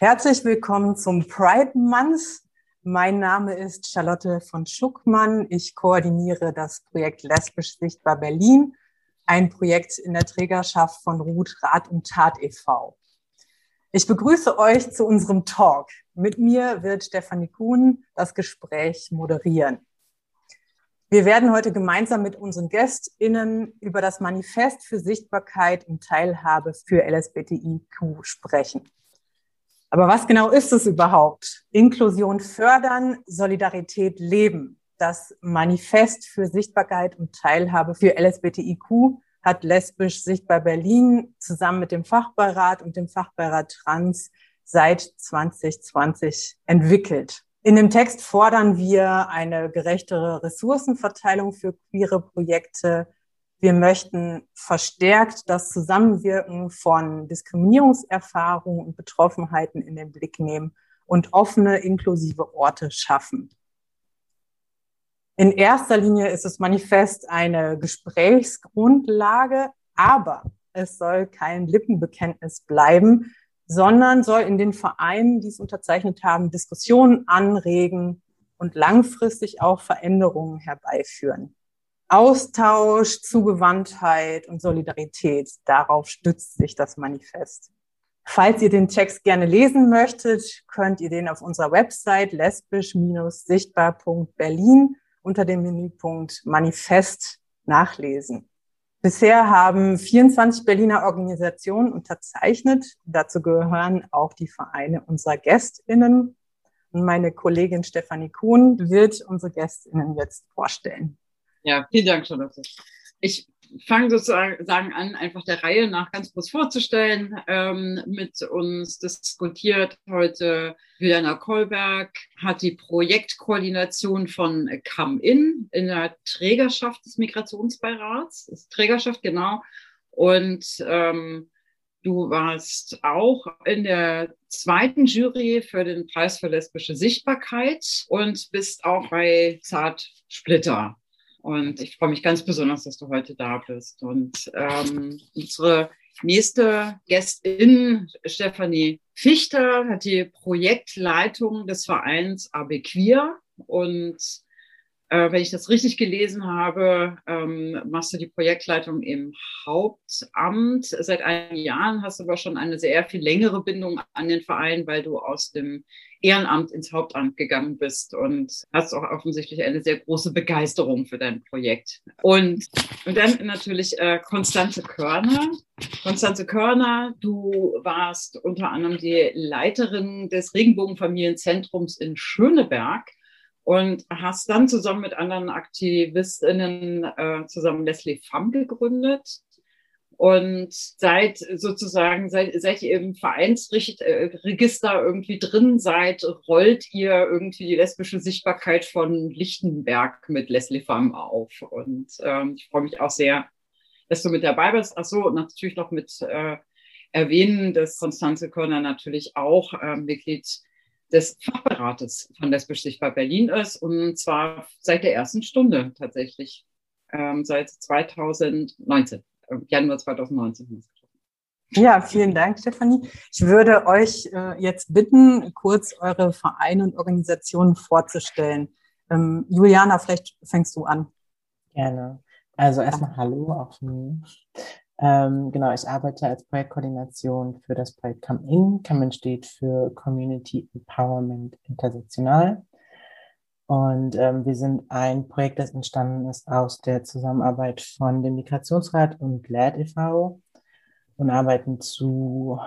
Herzlich willkommen zum Pride Month. Mein Name ist Charlotte von Schuckmann. Ich koordiniere das Projekt Lesbisch Sichtbar Berlin, ein Projekt in der Trägerschaft von Ruth Rat und Tat e.V. Ich begrüße euch zu unserem Talk. Mit mir wird Stefanie Kuhn das Gespräch moderieren. Wir werden heute gemeinsam mit unseren GästInnen über das Manifest für Sichtbarkeit und Teilhabe für LSBTIQ sprechen. Aber was genau ist es überhaupt? Inklusion fördern, Solidarität leben. Das Manifest für Sichtbarkeit und Teilhabe für LSBTIQ hat Lesbisch Sichtbar Berlin zusammen mit dem Fachbeirat und dem Fachbeirat Trans seit 2020 entwickelt. In dem Text fordern wir eine gerechtere Ressourcenverteilung für queere Projekte, wir möchten verstärkt das Zusammenwirken von Diskriminierungserfahrungen und Betroffenheiten in den Blick nehmen und offene, inklusive Orte schaffen. In erster Linie ist das Manifest eine Gesprächsgrundlage, aber es soll kein Lippenbekenntnis bleiben, sondern soll in den Vereinen, die es unterzeichnet haben, Diskussionen anregen und langfristig auch Veränderungen herbeiführen. Austausch, Zugewandtheit und Solidarität. Darauf stützt sich das Manifest. Falls ihr den Text gerne lesen möchtet, könnt ihr den auf unserer Website lesbisch-sichtbar.berlin unter dem Menüpunkt Manifest nachlesen. Bisher haben 24 Berliner Organisationen unterzeichnet. Dazu gehören auch die Vereine unserer GästInnen. Und meine Kollegin Stefanie Kuhn wird unsere GästInnen jetzt vorstellen. Ja, vielen Dank, Charlotte. Ich fange sozusagen an, einfach der Reihe nach ganz kurz vorzustellen. Ähm, mit uns diskutiert heute Juliana Kolberg, hat die Projektkoordination von Come In in der Trägerschaft des Migrationsbeirats. Ist Trägerschaft, genau. Und ähm, du warst auch in der zweiten Jury für den Preis für lesbische Sichtbarkeit und bist auch bei Zart Splitter und ich freue mich ganz besonders, dass du heute da bist. Und ähm, unsere nächste Gästin, Stefanie Fichter, hat die Projektleitung des Vereins AB Queer und äh, wenn ich das richtig gelesen habe, ähm, machst du die Projektleitung im Hauptamt. Seit einigen Jahren hast du aber schon eine sehr viel längere Bindung an den Verein, weil du aus dem Ehrenamt ins Hauptamt gegangen bist und hast auch offensichtlich eine sehr große Begeisterung für dein Projekt. Und, und dann natürlich äh, Konstanze Körner. Konstanze Körner, du warst unter anderem die Leiterin des Regenbogenfamilienzentrums in Schöneberg und hast dann zusammen mit anderen Aktivistinnen äh, zusammen Leslie Pham gegründet. Und seit sozusagen, seit, seit ihr im Vereinsregister äh, irgendwie drin seid, rollt ihr irgendwie die lesbische Sichtbarkeit von Lichtenberg mit Leslie Pham auf. Und ähm, ich freue mich auch sehr, dass du mit dabei bist. Ach so, und natürlich noch mit äh, erwähnen, dass Konstanze Körner natürlich auch äh, Mitglied des Fachberates von Lesbisch Sichtbar Berlin ist und zwar seit der ersten Stunde tatsächlich, ähm, seit 2019, äh, Januar 2019. Ja, vielen Dank, Stefanie. Ich würde euch äh, jetzt bitten, kurz eure Vereine und Organisationen vorzustellen. Ähm, Juliana, vielleicht fängst du an. Gerne. Also erstmal Hallo auch von mir. Ähm, genau, ich arbeite als Projektkoordination für das Projekt Come In. Come In steht für Community Empowerment Intersektional. Und ähm, wir sind ein Projekt, das entstanden ist aus der Zusammenarbeit von dem Migrationsrat und GLAD e.V. und arbeiten zu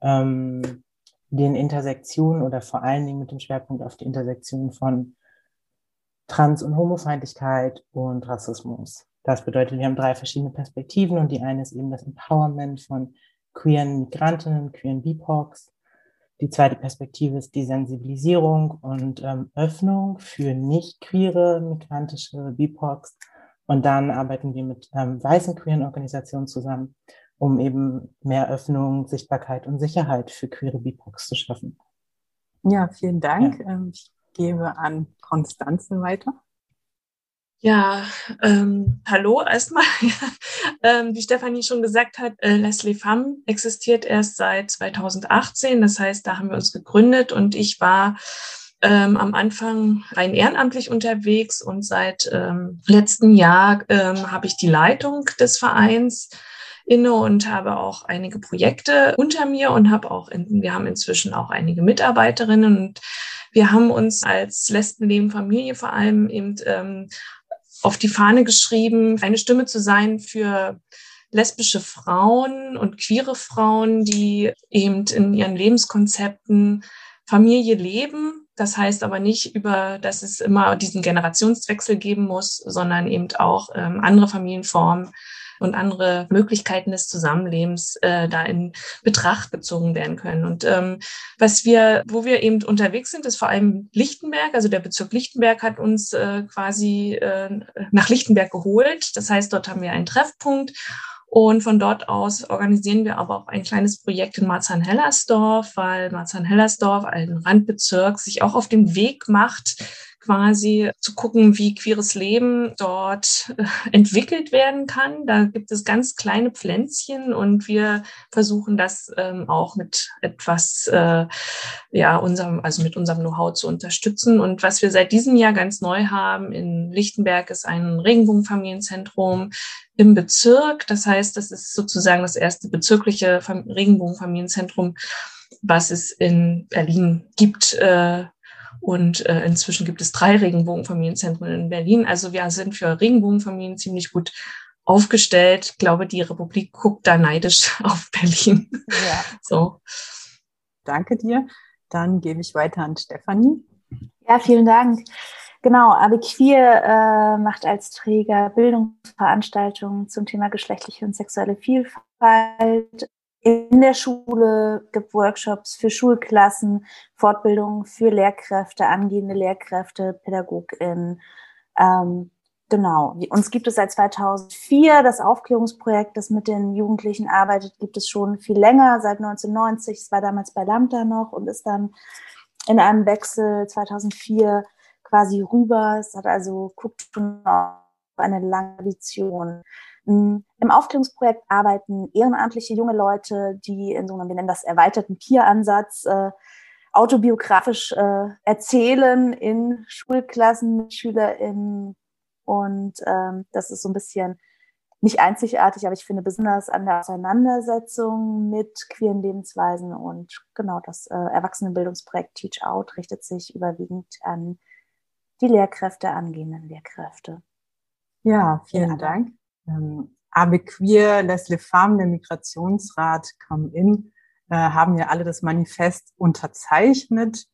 ähm, den Intersektionen oder vor allen Dingen mit dem Schwerpunkt auf die Intersektion von Trans- und Homofeindlichkeit und Rassismus. Das bedeutet, wir haben drei verschiedene Perspektiven und die eine ist eben das Empowerment von queeren Migrantinnen, queeren BIPOCs. Die zweite Perspektive ist die Sensibilisierung und ähm, Öffnung für nicht queere migrantische BIPOCs. Und dann arbeiten wir mit ähm, weißen queeren Organisationen zusammen, um eben mehr Öffnung, Sichtbarkeit und Sicherheit für queere BIPOCs zu schaffen. Ja, vielen Dank. Ja. Ähm, ich gebe an Konstanze weiter. Ja, ähm, hallo erstmal. ähm, wie Stefanie schon gesagt hat, äh, Leslie Pham existiert erst seit 2018. Das heißt, da haben wir uns gegründet und ich war ähm, am Anfang rein ehrenamtlich unterwegs und seit ähm, letztem Jahr ähm, habe ich die Leitung des Vereins inne und habe auch einige Projekte unter mir und habe auch, in, wir haben inzwischen auch einige Mitarbeiterinnen und wir haben uns als Lesbenleben Familie vor allem eben ähm, auf die Fahne geschrieben, eine Stimme zu sein für lesbische Frauen und queere Frauen, die eben in ihren Lebenskonzepten Familie leben. Das heißt aber nicht über, dass es immer diesen Generationswechsel geben muss, sondern eben auch ähm, andere Familienformen und andere Möglichkeiten des Zusammenlebens äh, da in Betracht gezogen werden können. Und ähm, was wir, wo wir eben unterwegs sind, ist vor allem Lichtenberg. Also der Bezirk Lichtenberg hat uns äh, quasi äh, nach Lichtenberg geholt. Das heißt, dort haben wir einen Treffpunkt. Und von dort aus organisieren wir aber auch ein kleines Projekt in Marzahn-Hellersdorf, weil Marzahn-Hellersdorf, ein Randbezirk, sich auch auf den Weg macht, quasi zu gucken, wie queeres Leben dort äh, entwickelt werden kann. Da gibt es ganz kleine Pflänzchen und wir versuchen das ähm, auch mit etwas, äh, ja, unserem, also mit unserem Know-how zu unterstützen. Und was wir seit diesem Jahr ganz neu haben in Lichtenberg ist ein Regenbogenfamilienzentrum im Bezirk. Das heißt, das ist sozusagen das erste bezirkliche Regenbogenfamilienzentrum, was es in Berlin gibt. Äh, und äh, inzwischen gibt es drei Regenbogenfamilienzentren in Berlin. Also wir sind für Regenbogenfamilien ziemlich gut aufgestellt. Ich glaube, die Republik guckt da neidisch auf Berlin. Ja. So. Danke dir. Dann gebe ich weiter an Stefanie. Ja, vielen Dank. Genau, Abiquir äh, macht als Träger Bildungsveranstaltungen zum Thema geschlechtliche und sexuelle Vielfalt in der Schule, gibt Workshops für Schulklassen, Fortbildungen für Lehrkräfte, angehende Lehrkräfte, PädagogInnen. Ähm, genau. Uns gibt es seit 2004. Das Aufklärungsprojekt, das mit den Jugendlichen arbeitet, gibt es schon viel länger, seit 1990. Es war damals bei Lambda noch und ist dann in einem Wechsel 2004 quasi rüber. Es hat also, guckt schon auf eine lange Tradition. Im Aufklärungsprojekt arbeiten ehrenamtliche junge Leute, die in so einem, wir nennen das erweiterten Peer-Ansatz, äh, autobiografisch äh, erzählen in Schulklassen mit SchülerInnen. Und ähm, das ist so ein bisschen nicht einzigartig, aber ich finde besonders an der Auseinandersetzung mit queeren Lebensweisen und genau das äh, Erwachsenenbildungsprojekt Teach Out richtet sich überwiegend an die Lehrkräfte, angehenden Lehrkräfte. Ja, vielen ja. Dank ähm, Abequeer, Leslie Farm, der Migrationsrat, Come In, äh, haben ja alle das Manifest unterzeichnet.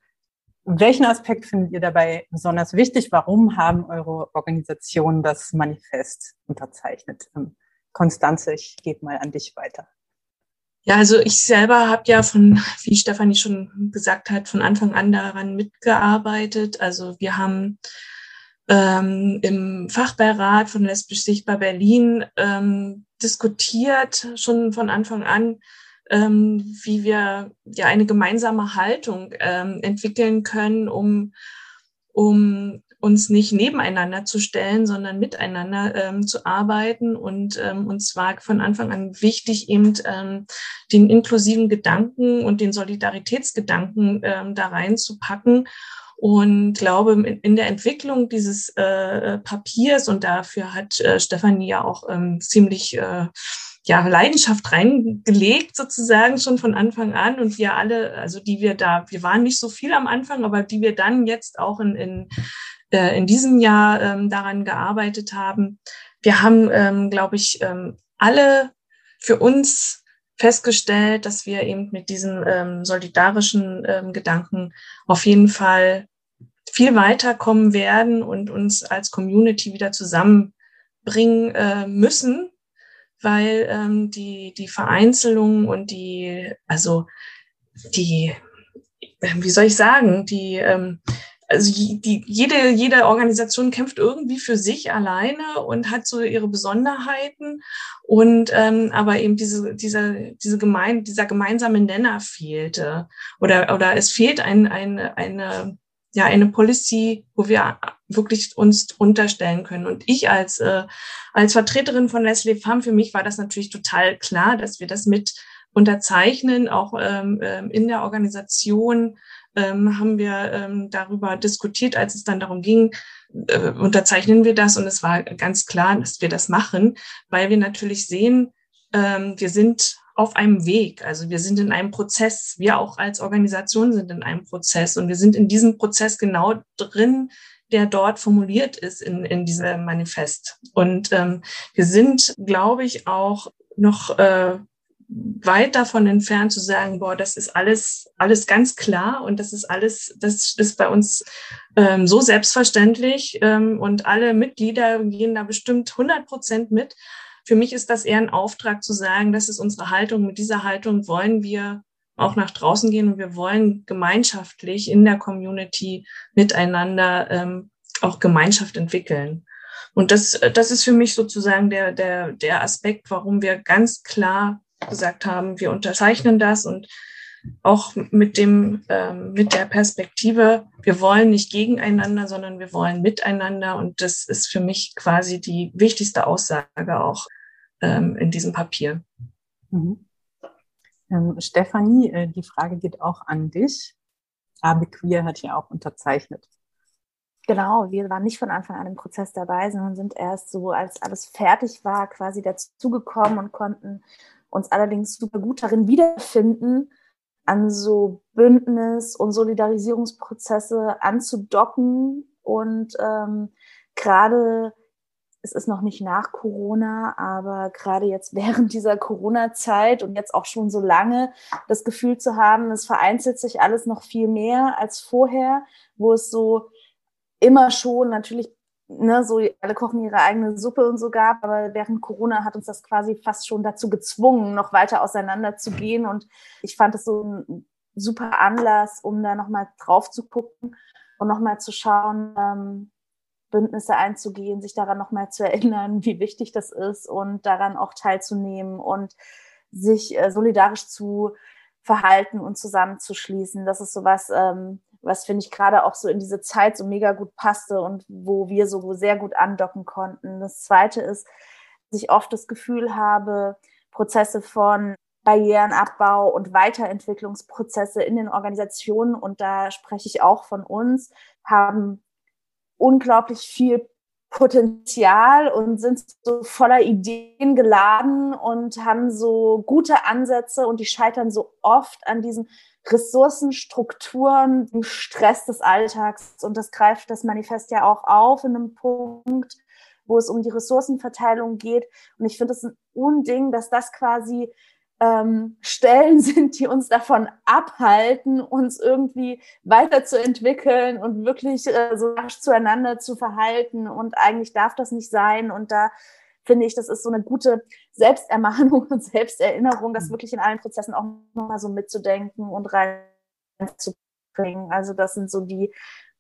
Welchen Aspekt findet ihr dabei besonders wichtig? Warum haben eure Organisationen das Manifest unterzeichnet? Ähm, Konstanze, ich gebe mal an dich weiter. Ja, also ich selber habe ja von, wie Stefanie schon gesagt hat, von Anfang an daran mitgearbeitet. Also wir haben ähm, im Fachbeirat von Lesbisch Sichtbar Berlin ähm, diskutiert, schon von Anfang an, ähm, wie wir ja eine gemeinsame Haltung ähm, entwickeln können, um, um uns nicht nebeneinander zu stellen, sondern miteinander ähm, zu arbeiten und ähm, uns war von Anfang an wichtig, eben ähm, den inklusiven Gedanken und den Solidaritätsgedanken ähm, da reinzupacken und glaube, in, der Entwicklung dieses äh, Papiers, und dafür hat äh, Stefanie ja auch ähm, ziemlich äh, ja, Leidenschaft reingelegt, sozusagen schon von Anfang an. Und wir alle, also die wir da, wir waren nicht so viel am Anfang, aber die wir dann jetzt auch in, in, äh, in diesem Jahr ähm, daran gearbeitet haben. Wir haben, ähm, glaube ich, ähm, alle für uns festgestellt, dass wir eben mit diesen ähm, solidarischen ähm, Gedanken auf jeden Fall viel weiterkommen werden und uns als Community wieder zusammenbringen äh, müssen, weil ähm, die, die Vereinzelung und die, also die, äh, wie soll ich sagen, die, ähm, also die, jede, jede Organisation kämpft irgendwie für sich alleine und hat so ihre Besonderheiten. Und ähm, aber eben diese, dieser, diese gemein, dieser gemeinsame Nenner fehlte. Oder, oder es fehlt ein, ein, eine ja eine Policy, wo wir wirklich uns unterstellen können. Und ich als, äh, als Vertreterin von Leslie Pham, für mich war das natürlich total klar, dass wir das mit unterzeichnen, auch ähm, ähm in der Organisation ähm, haben wir ähm, darüber diskutiert, als es dann darum ging, äh, unterzeichnen wir das. Und es war ganz klar, dass wir das machen, weil wir natürlich sehen, ähm, wir sind auf einem Weg. Also wir sind in einem Prozess. Wir auch als Organisation sind in einem Prozess und wir sind in diesem Prozess genau drin, der dort formuliert ist in, in diesem Manifest. Und ähm, wir sind, glaube ich, auch noch äh, weit davon entfernt zu sagen, boah, das ist alles, alles ganz klar und das ist alles, das ist bei uns ähm, so selbstverständlich ähm, und alle Mitglieder gehen da bestimmt 100 Prozent mit. Für mich ist das eher ein Auftrag zu sagen, das ist unsere Haltung. Mit dieser Haltung wollen wir auch nach draußen gehen und wir wollen gemeinschaftlich in der Community miteinander ähm, auch Gemeinschaft entwickeln. Und das, das ist für mich sozusagen der, der, der Aspekt, warum wir ganz klar gesagt haben, wir unterzeichnen das und auch mit dem, ähm, mit der Perspektive, wir wollen nicht gegeneinander, sondern wir wollen miteinander. Und das ist für mich quasi die wichtigste Aussage auch ähm, in diesem Papier. Mhm. Ähm, Stefanie, äh, die Frage geht auch an dich. Abe Queer hat ja auch unterzeichnet. Genau, wir waren nicht von Anfang an im Prozess dabei, sondern sind erst so, als alles fertig war, quasi dazugekommen und konnten uns allerdings super gut darin wiederfinden, an so Bündnis- und Solidarisierungsprozesse anzudocken. Und ähm, gerade, es ist noch nicht nach Corona, aber gerade jetzt während dieser Corona-Zeit und jetzt auch schon so lange das Gefühl zu haben, es vereinzelt sich alles noch viel mehr als vorher, wo es so immer schon natürlich ne, so alle kochen ihre eigene Suppe und so gab, aber während Corona hat uns das quasi fast schon dazu gezwungen, noch weiter auseinander zu gehen und ich fand es so ein super Anlass, um da nochmal drauf zu gucken und nochmal zu schauen, ähm, Bündnisse einzugehen, sich daran nochmal zu erinnern, wie wichtig das ist und daran auch teilzunehmen und sich äh, solidarisch zu verhalten und zusammenzuschließen. Das ist sowas, ähm, was finde ich gerade auch so in diese Zeit so mega gut passte und wo wir so sehr gut andocken konnten. Das zweite ist, dass ich oft das Gefühl habe, Prozesse von Barrierenabbau und Weiterentwicklungsprozesse in den Organisationen, und da spreche ich auch von uns, haben unglaublich viel Potenzial und sind so voller Ideen geladen und haben so gute Ansätze und die scheitern so oft an diesen Ressourcenstrukturen, dem Stress des Alltags. Und das greift das Manifest ja auch auf in einem Punkt, wo es um die Ressourcenverteilung geht. Und ich finde es ein Unding, dass das quasi ähm, Stellen sind, die uns davon abhalten, uns irgendwie weiterzuentwickeln und wirklich äh, so rasch zueinander zu verhalten. Und eigentlich darf das nicht sein. Und da finde ich, das ist so eine gute Selbstermahnung und Selbsterinnerung, das mhm. wirklich in allen Prozessen auch nochmal so mitzudenken und reinzubringen. Also das sind so die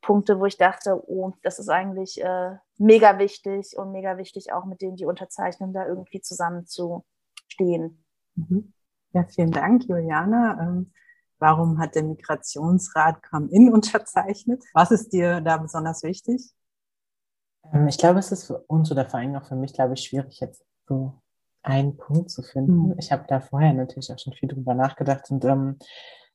Punkte, wo ich dachte, oh, das ist eigentlich äh, mega wichtig und mega wichtig auch mit denen, die unterzeichnen, da irgendwie zusammen zu stehen. Mhm. Ja, vielen Dank, Juliana. Ähm, warum hat der Migrationsrat Come-In unterzeichnet? Was ist dir da besonders wichtig? Ähm, ich glaube, es ist für uns oder vor allem auch für mich, glaube ich, schwierig, jetzt so einen Punkt zu finden. Mhm. Ich habe da vorher natürlich auch schon viel drüber nachgedacht und ähm,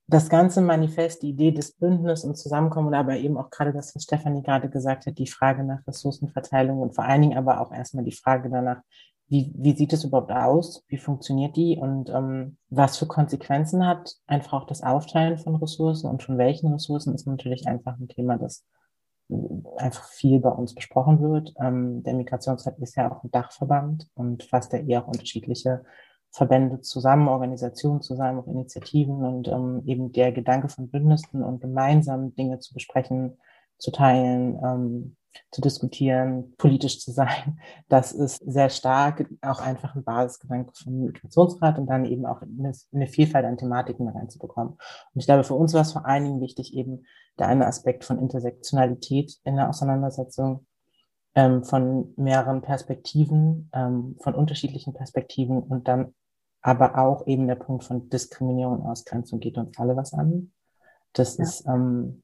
das ganze Manifest, die Idee des Bündnisses und Zusammenkommen, aber eben auch gerade das, was Stefanie gerade gesagt hat, die Frage nach Ressourcenverteilung und vor allen Dingen aber auch erstmal die Frage danach, wie, wie sieht es überhaupt aus? Wie funktioniert die? Und ähm, was für Konsequenzen hat einfach auch das Aufteilen von Ressourcen und von welchen Ressourcen ist natürlich einfach ein Thema, das einfach viel bei uns besprochen wird. Ähm, der Migrationsrat ist ja auch ein Dachverband und fasst ja eher auch unterschiedliche Verbände zusammen, Organisationen zusammen, auch Initiativen und ähm, eben der Gedanke von Bündnissen und gemeinsam Dinge zu besprechen, zu teilen, ähm, zu diskutieren, politisch zu sein. Das ist sehr stark auch einfach ein Basisgedanke vom Migrationsrat und dann eben auch eine, eine Vielfalt an Thematiken reinzubekommen. Und ich glaube, für uns war es vor allen Dingen wichtig, eben der eine Aspekt von Intersektionalität in der Auseinandersetzung, ähm, von mehreren Perspektiven, ähm, von unterschiedlichen Perspektiven und dann aber auch eben der Punkt von Diskriminierung und Ausgrenzung geht uns alle was an. Das ja. ist ähm,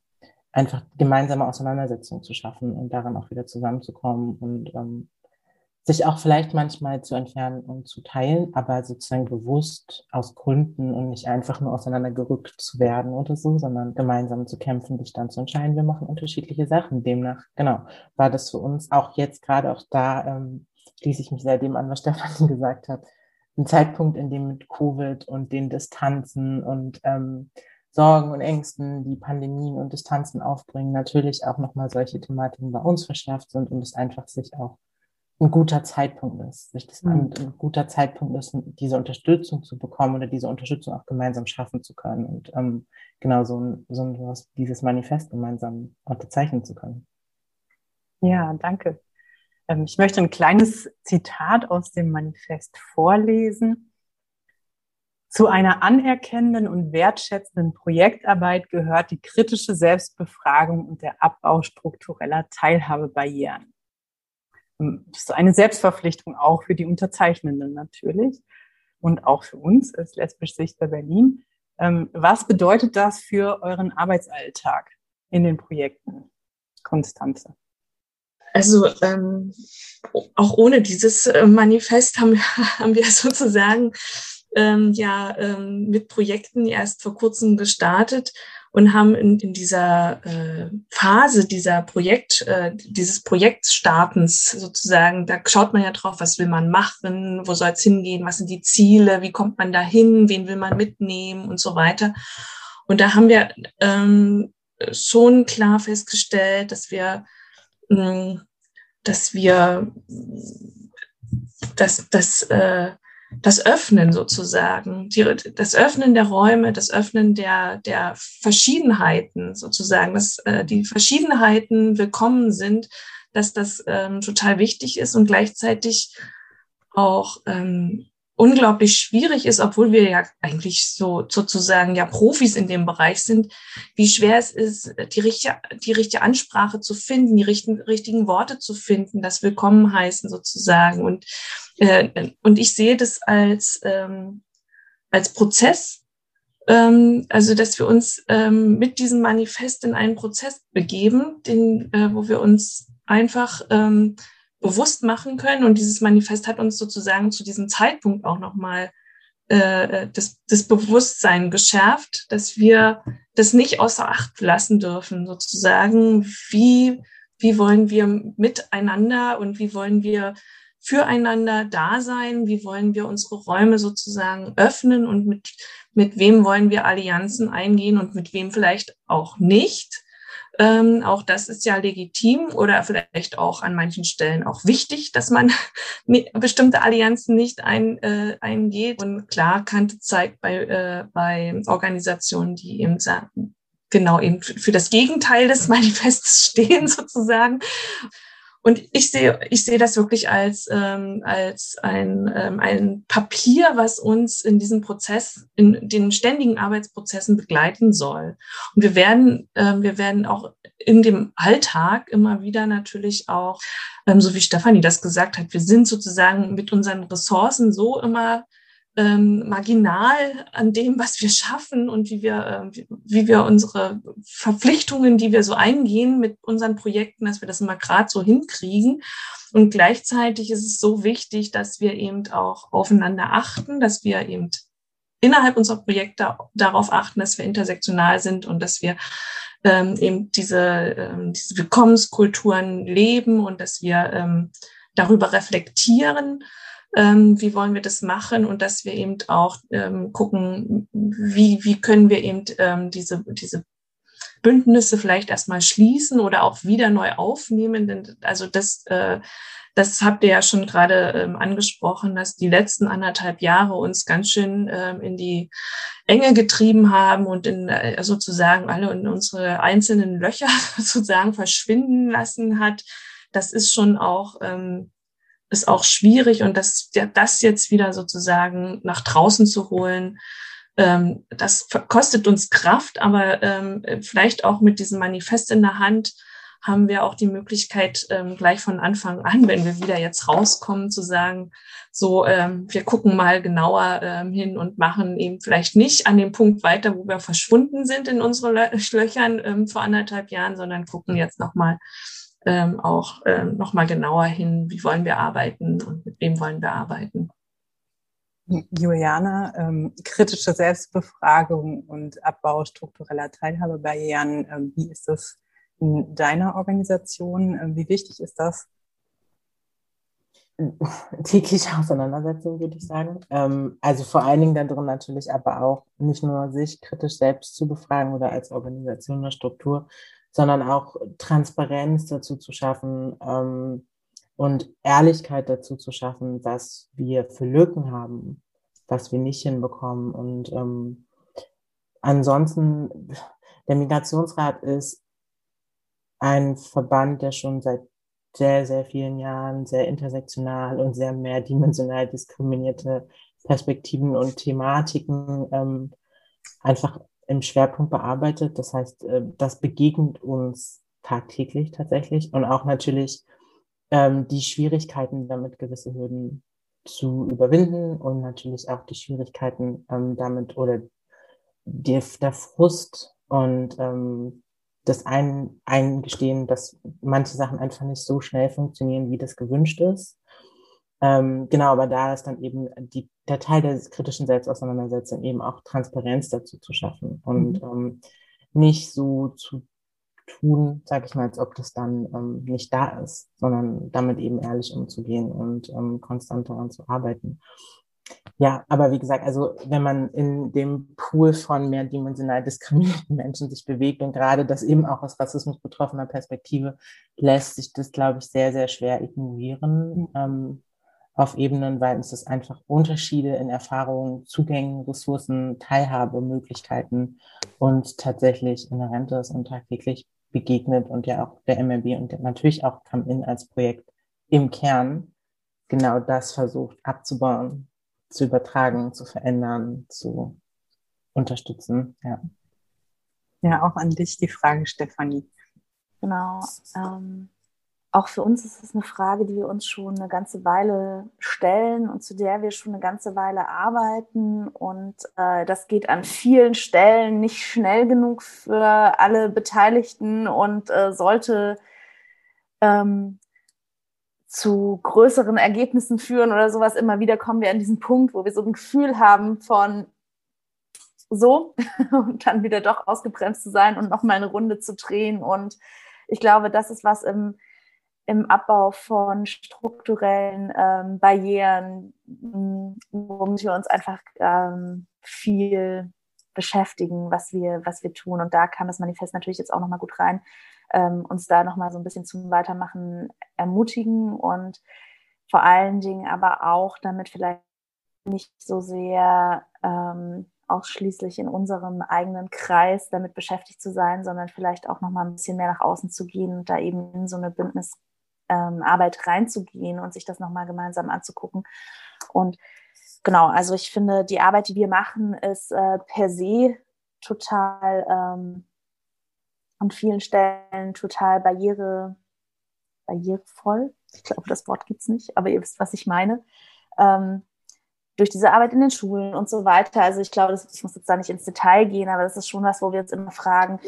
einfach gemeinsame Auseinandersetzungen zu schaffen und daran auch wieder zusammenzukommen und ähm, sich auch vielleicht manchmal zu entfernen und zu teilen, aber sozusagen bewusst aus Gründen und nicht einfach nur auseinandergerückt zu werden oder so, sondern gemeinsam zu kämpfen, sich dann zu entscheiden, wir machen unterschiedliche Sachen. Demnach, genau, war das für uns auch jetzt gerade auch da, ähm, schließe ich mich seitdem an, was Stefan gesagt hat, ein Zeitpunkt, in dem mit Covid und den Distanzen und ähm, Sorgen und Ängsten, die Pandemien und Distanzen aufbringen, natürlich auch nochmal solche Thematiken bei uns verschärft sind und es einfach sich auch ein guter Zeitpunkt ist, sich das mhm. ein, guter Zeitpunkt ist, diese Unterstützung zu bekommen oder diese Unterstützung auch gemeinsam schaffen zu können und ähm, genau so, ein, so ein, dieses Manifest gemeinsam unterzeichnen zu können. Ja, danke. Ähm, ich möchte ein kleines Zitat aus dem Manifest vorlesen. Zu einer anerkennenden und wertschätzenden Projektarbeit gehört die kritische Selbstbefragung und der Abbau struktureller Teilhabebarrieren. Das ist eine Selbstverpflichtung auch für die Unterzeichnenden natürlich und auch für uns als lesbisch Sichtbar Berlin. Ähm, was bedeutet das für euren Arbeitsalltag in den Projekten, Konstanze? Also ähm, auch ohne dieses äh, Manifest haben, haben wir sozusagen ähm, ja ähm, mit Projekten erst vor kurzem gestartet und haben in, in dieser äh, Phase dieser Projekt, äh, dieses Projektstartens sozusagen, da schaut man ja drauf, was will man machen, wo soll es hingehen, was sind die Ziele, wie kommt man dahin, wen will man mitnehmen und so weiter. Und da haben wir ähm, schon klar festgestellt, dass wir, mh, hm, dass wir, dass, dass äh, das Öffnen sozusagen, die, das Öffnen der Räume, das Öffnen der, der Verschiedenheiten sozusagen, dass äh, die Verschiedenheiten willkommen sind, dass das ähm, total wichtig ist und gleichzeitig auch ähm, unglaublich schwierig ist, obwohl wir ja eigentlich so sozusagen ja Profis in dem Bereich sind, wie schwer es ist, die richtige, die richtige Ansprache zu finden, die richtigen, richtigen Worte zu finden, das Willkommen heißen sozusagen. Und, äh, und ich sehe das als, ähm, als Prozess, ähm, also dass wir uns ähm, mit diesem Manifest in einen Prozess begeben, den, äh, wo wir uns einfach ähm, bewusst machen können. Und dieses Manifest hat uns sozusagen zu diesem Zeitpunkt auch nochmal äh, das, das Bewusstsein geschärft, dass wir das nicht außer Acht lassen dürfen, sozusagen. Wie, wie wollen wir miteinander und wie wollen wir füreinander da sein? Wie wollen wir unsere Räume sozusagen öffnen und mit, mit wem wollen wir Allianzen eingehen und mit wem vielleicht auch nicht? Ähm, auch das ist ja legitim oder vielleicht auch an manchen Stellen auch wichtig, dass man bestimmte Allianzen nicht ein, äh, eingeht. Und klar, Kante zeigt bei, äh, bei Organisationen, die eben sagen, genau eben für das Gegenteil des Manifestes stehen sozusagen und ich sehe, ich sehe das wirklich als, ähm, als ein, ähm, ein Papier, was uns in diesem Prozess, in den ständigen Arbeitsprozessen begleiten soll. Und wir werden, ähm, wir werden auch in dem Alltag immer wieder natürlich auch, ähm, so wie Stefanie das gesagt hat, wir sind sozusagen mit unseren Ressourcen so immer ähm, marginal an dem, was wir schaffen und wie wir, äh, wie, wir unsere Verpflichtungen, die wir so eingehen mit unseren Projekten, dass wir das immer gerade so hinkriegen. Und gleichzeitig ist es so wichtig, dass wir eben auch aufeinander achten, dass wir eben innerhalb unserer Projekte darauf achten, dass wir intersektional sind und dass wir ähm, eben diese, ähm, diese Willkommenskulturen leben und dass wir ähm, darüber reflektieren ähm, wie wollen wir das machen und dass wir eben auch ähm, gucken, wie, wie können wir eben ähm, diese, diese Bündnisse vielleicht erstmal schließen oder auch wieder neu aufnehmen. Denn also das, äh, das habt ihr ja schon gerade ähm, angesprochen, dass die letzten anderthalb Jahre uns ganz schön ähm, in die Enge getrieben haben und in, äh, sozusagen alle in unsere einzelnen Löcher sozusagen verschwinden lassen hat. Das ist schon auch ähm, ist auch schwierig und das, das jetzt wieder sozusagen nach draußen zu holen, ähm, das kostet uns Kraft, aber ähm, vielleicht auch mit diesem Manifest in der Hand haben wir auch die Möglichkeit, ähm, gleich von Anfang an, wenn wir wieder jetzt rauskommen, zu sagen, so, ähm, wir gucken mal genauer ähm, hin und machen eben vielleicht nicht an dem Punkt weiter, wo wir verschwunden sind in unseren Löchern ähm, vor anderthalb Jahren, sondern gucken jetzt nochmal ähm, auch ähm, nochmal genauer hin, wie wollen wir arbeiten und mit wem wollen wir arbeiten. Juliane, ähm, kritische Selbstbefragung und Abbau struktureller Teilhabebarrieren, ähm, wie ist das in deiner Organisation? Ähm, wie wichtig ist das? tägliche Auseinandersetzung, würde ich sagen. Ähm, also vor allen Dingen darin natürlich aber auch nicht nur sich kritisch selbst zu befragen oder als Organisation oder Struktur, sondern auch Transparenz dazu zu schaffen ähm, und Ehrlichkeit dazu zu schaffen, was wir für Lücken haben, was wir nicht hinbekommen. Und ähm, ansonsten, der Migrationsrat ist ein Verband, der schon seit sehr, sehr vielen Jahren sehr intersektional und sehr mehrdimensional diskriminierte Perspektiven und Thematiken ähm, einfach im Schwerpunkt bearbeitet. Das heißt, äh, das begegnet uns tagtäglich tatsächlich und auch natürlich ähm, die Schwierigkeiten damit gewisse Hürden zu überwinden und natürlich auch die Schwierigkeiten ähm, damit oder die, der Frust und ähm, das ein, Eingestehen, dass manche Sachen einfach nicht so schnell funktionieren, wie das gewünscht ist. Ähm, genau, aber da ist dann eben die, der Teil der kritischen Selbstauseinandersetzung eben auch Transparenz dazu zu schaffen und mhm. ähm, nicht so zu tun, sage ich mal, als ob das dann ähm, nicht da ist, sondern damit eben ehrlich umzugehen und ähm, konstant daran zu arbeiten. Ja, aber wie gesagt, also wenn man in dem Pool von mehrdimensional diskriminierten Menschen sich bewegt und gerade das eben auch aus Rassismus betroffener Perspektive, lässt sich das, glaube ich, sehr, sehr schwer ignorieren ähm, auf Ebenen, weil es ist einfach Unterschiede in Erfahrungen, Zugängen, Ressourcen, Teilhabe, Möglichkeiten und tatsächlich inhärentes und tagtäglich begegnet und ja auch der MRB und natürlich auch Come-In als Projekt im Kern genau das versucht abzubauen zu übertragen, zu verändern, zu unterstützen. Ja, ja auch an dich die Frage, Stefanie. Genau. Ähm, auch für uns ist es eine Frage, die wir uns schon eine ganze Weile stellen und zu der wir schon eine ganze Weile arbeiten. Und äh, das geht an vielen Stellen nicht schnell genug für alle Beteiligten und äh, sollte ähm, zu größeren Ergebnissen führen oder sowas. Immer wieder kommen wir an diesen Punkt, wo wir so ein Gefühl haben von so und dann wieder doch ausgebremst zu sein und nochmal eine Runde zu drehen. Und ich glaube, das ist was im, im Abbau von strukturellen ähm, Barrieren, womit wir uns einfach ähm, viel beschäftigen, was wir, was wir tun. Und da kam das Manifest natürlich jetzt auch nochmal gut rein, ähm, uns da nochmal so ein bisschen zum Weitermachen ermutigen und vor allen Dingen aber auch damit vielleicht nicht so sehr ähm, ausschließlich in unserem eigenen Kreis damit beschäftigt zu sein, sondern vielleicht auch nochmal ein bisschen mehr nach außen zu gehen und da eben in so eine Bündnisarbeit ähm, reinzugehen und sich das nochmal gemeinsam anzugucken. Und genau, also ich finde, die Arbeit, die wir machen, ist äh, per se total ähm, an vielen Stellen total barriere, barrierevoll. Ich glaube, das Wort gibt's nicht, aber ihr wisst, was ich meine. Ähm, durch diese Arbeit in den Schulen und so weiter. Also ich glaube, das, ich muss jetzt da nicht ins Detail gehen, aber das ist schon was, wo wir uns immer fragen,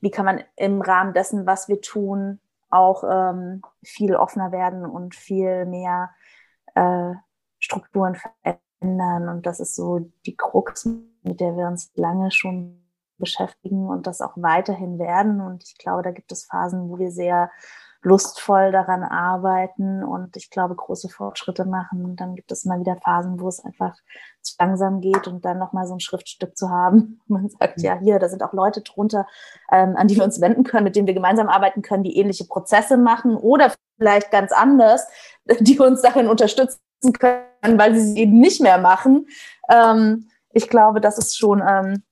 wie kann man im Rahmen dessen, was wir tun, auch ähm, viel offener werden und viel mehr äh, Strukturen verändern. Und das ist so die Krux, mit der wir uns lange schon beschäftigen und das auch weiterhin werden. Und ich glaube, da gibt es Phasen, wo wir sehr lustvoll daran arbeiten und ich glaube, große Fortschritte machen. Und dann gibt es mal wieder Phasen, wo es einfach zu langsam geht und dann nochmal so ein Schriftstück zu haben. Man sagt, ja, hier, da sind auch Leute drunter, ähm, an die wir uns wenden können, mit denen wir gemeinsam arbeiten können, die ähnliche Prozesse machen oder vielleicht ganz anders, die uns darin unterstützen können, weil sie sie eben nicht mehr machen. Ähm, ich glaube, das ist schon, ähm,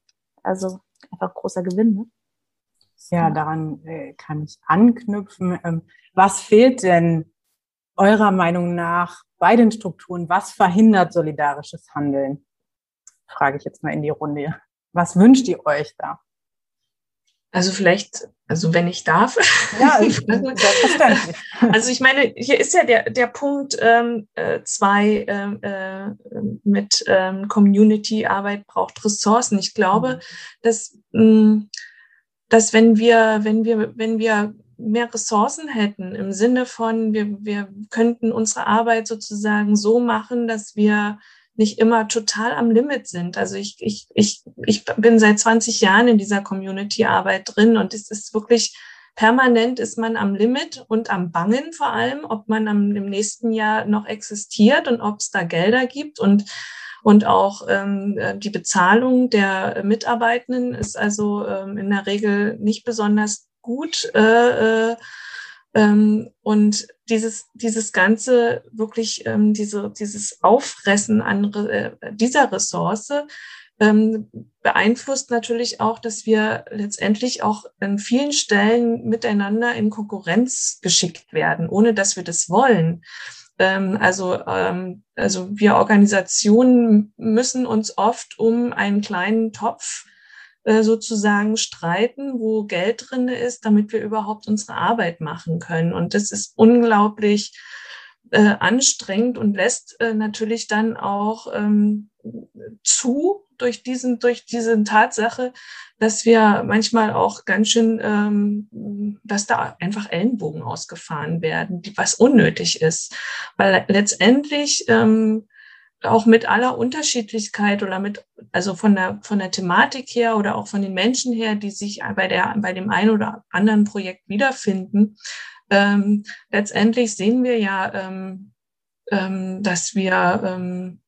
also einfach großer Gewinn. Ne? Ja, daran äh, kann ich anknüpfen. Ähm, was fehlt denn eurer Meinung nach bei den Strukturen? Was verhindert solidarisches Handeln? Frage ich jetzt mal in die Runde. Was wünscht ihr euch da? Also vielleicht, also wenn ich darf. Ja, selbstverständlich. Also ich meine, hier ist ja der, der Punkt ähm, äh, zwei ähm, äh, mit ähm, Community-Arbeit braucht Ressourcen. Ich glaube, mhm. dass, mh, mm, dass wenn wir, wenn wir, wenn wir mehr Ressourcen hätten, im Sinne von, wir, wir könnten unsere Arbeit sozusagen so machen, dass wir nicht immer total am Limit sind. Also ich, ich, ich, ich bin seit 20 Jahren in dieser Community-Arbeit drin und es ist wirklich permanent ist man am Limit und am Bangen vor allem, ob man am, im nächsten Jahr noch existiert und ob es da Gelder gibt und und auch ähm, die Bezahlung der Mitarbeitenden ist also ähm, in der Regel nicht besonders gut. Äh, äh, ähm, und dieses, dieses ganze wirklich, ähm, diese, dieses Auffressen an äh, dieser Ressource ähm, beeinflusst natürlich auch, dass wir letztendlich auch an vielen Stellen miteinander in Konkurrenz geschickt werden, ohne dass wir das wollen. Ähm, also, ähm, also wir Organisationen müssen uns oft um einen kleinen Topf äh, sozusagen streiten, wo Geld drin ist, damit wir überhaupt unsere Arbeit machen können. Und das ist unglaublich äh, anstrengend und lässt äh, natürlich dann auch ähm, zu durch diesen durch diese Tatsache, dass wir manchmal auch ganz schön, ähm, dass da einfach Ellenbogen ausgefahren werden, was unnötig ist, weil letztendlich ähm, auch mit aller Unterschiedlichkeit oder mit, also von der, von der Thematik her oder auch von den Menschen her, die sich bei der, bei dem einen oder anderen Projekt wiederfinden, ähm, letztendlich sehen wir ja, ähm, ähm, dass wir, ähm,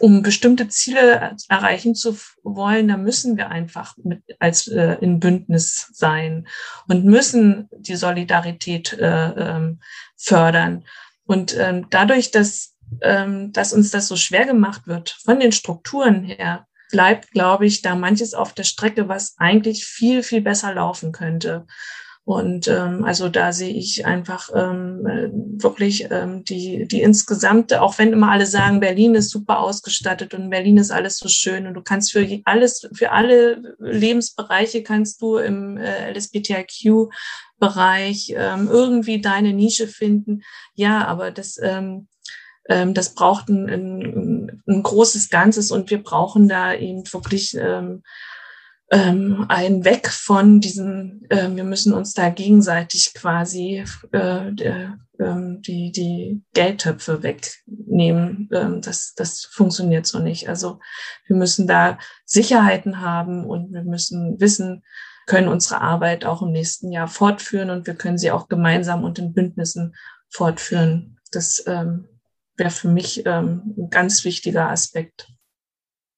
um bestimmte Ziele erreichen zu wollen, da müssen wir einfach mit, als äh, in Bündnis sein und müssen die Solidarität äh, ähm, fördern. Und ähm, dadurch, dass ähm, dass uns das so schwer gemacht wird von den Strukturen her, bleibt, glaube ich, da manches auf der Strecke, was eigentlich viel, viel besser laufen könnte. Und ähm, also da sehe ich einfach ähm, wirklich ähm, die, die insgesamte, auch wenn immer alle sagen, Berlin ist super ausgestattet und Berlin ist alles so schön und du kannst für alles, für alle Lebensbereiche kannst du im äh, LSBTIQ-Bereich ähm, irgendwie deine Nische finden. Ja, aber das ähm, ähm, das braucht ein, ein, ein, großes Ganzes und wir brauchen da eben wirklich ähm, ähm, ein Weg von diesen, äh, wir müssen uns da gegenseitig quasi äh, ähm, die, die Geldtöpfe wegnehmen. Ähm, das, das funktioniert so nicht. Also wir müssen da Sicherheiten haben und wir müssen wissen, können unsere Arbeit auch im nächsten Jahr fortführen und wir können sie auch gemeinsam und in Bündnissen fortführen. Das ähm, wäre für mich ähm, ein ganz wichtiger Aspekt.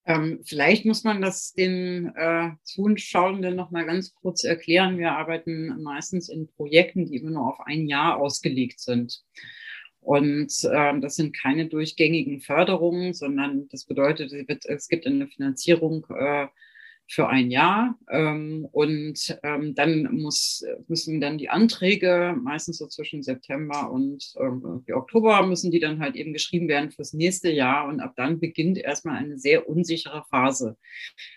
Ähm, vielleicht muss man das den äh, Zuschauenden noch mal ganz kurz erklären. Wir arbeiten meistens in Projekten, die immer nur auf ein Jahr ausgelegt sind. Und ähm, das sind keine durchgängigen Förderungen, sondern das bedeutet, es gibt eine Finanzierung äh, für ein Jahr. Ähm, und ähm, dann muss, müssen dann die Anträge, meistens so zwischen September und ähm, Oktober, müssen die dann halt eben geschrieben werden fürs nächste Jahr. Und ab dann beginnt erstmal eine sehr unsichere Phase.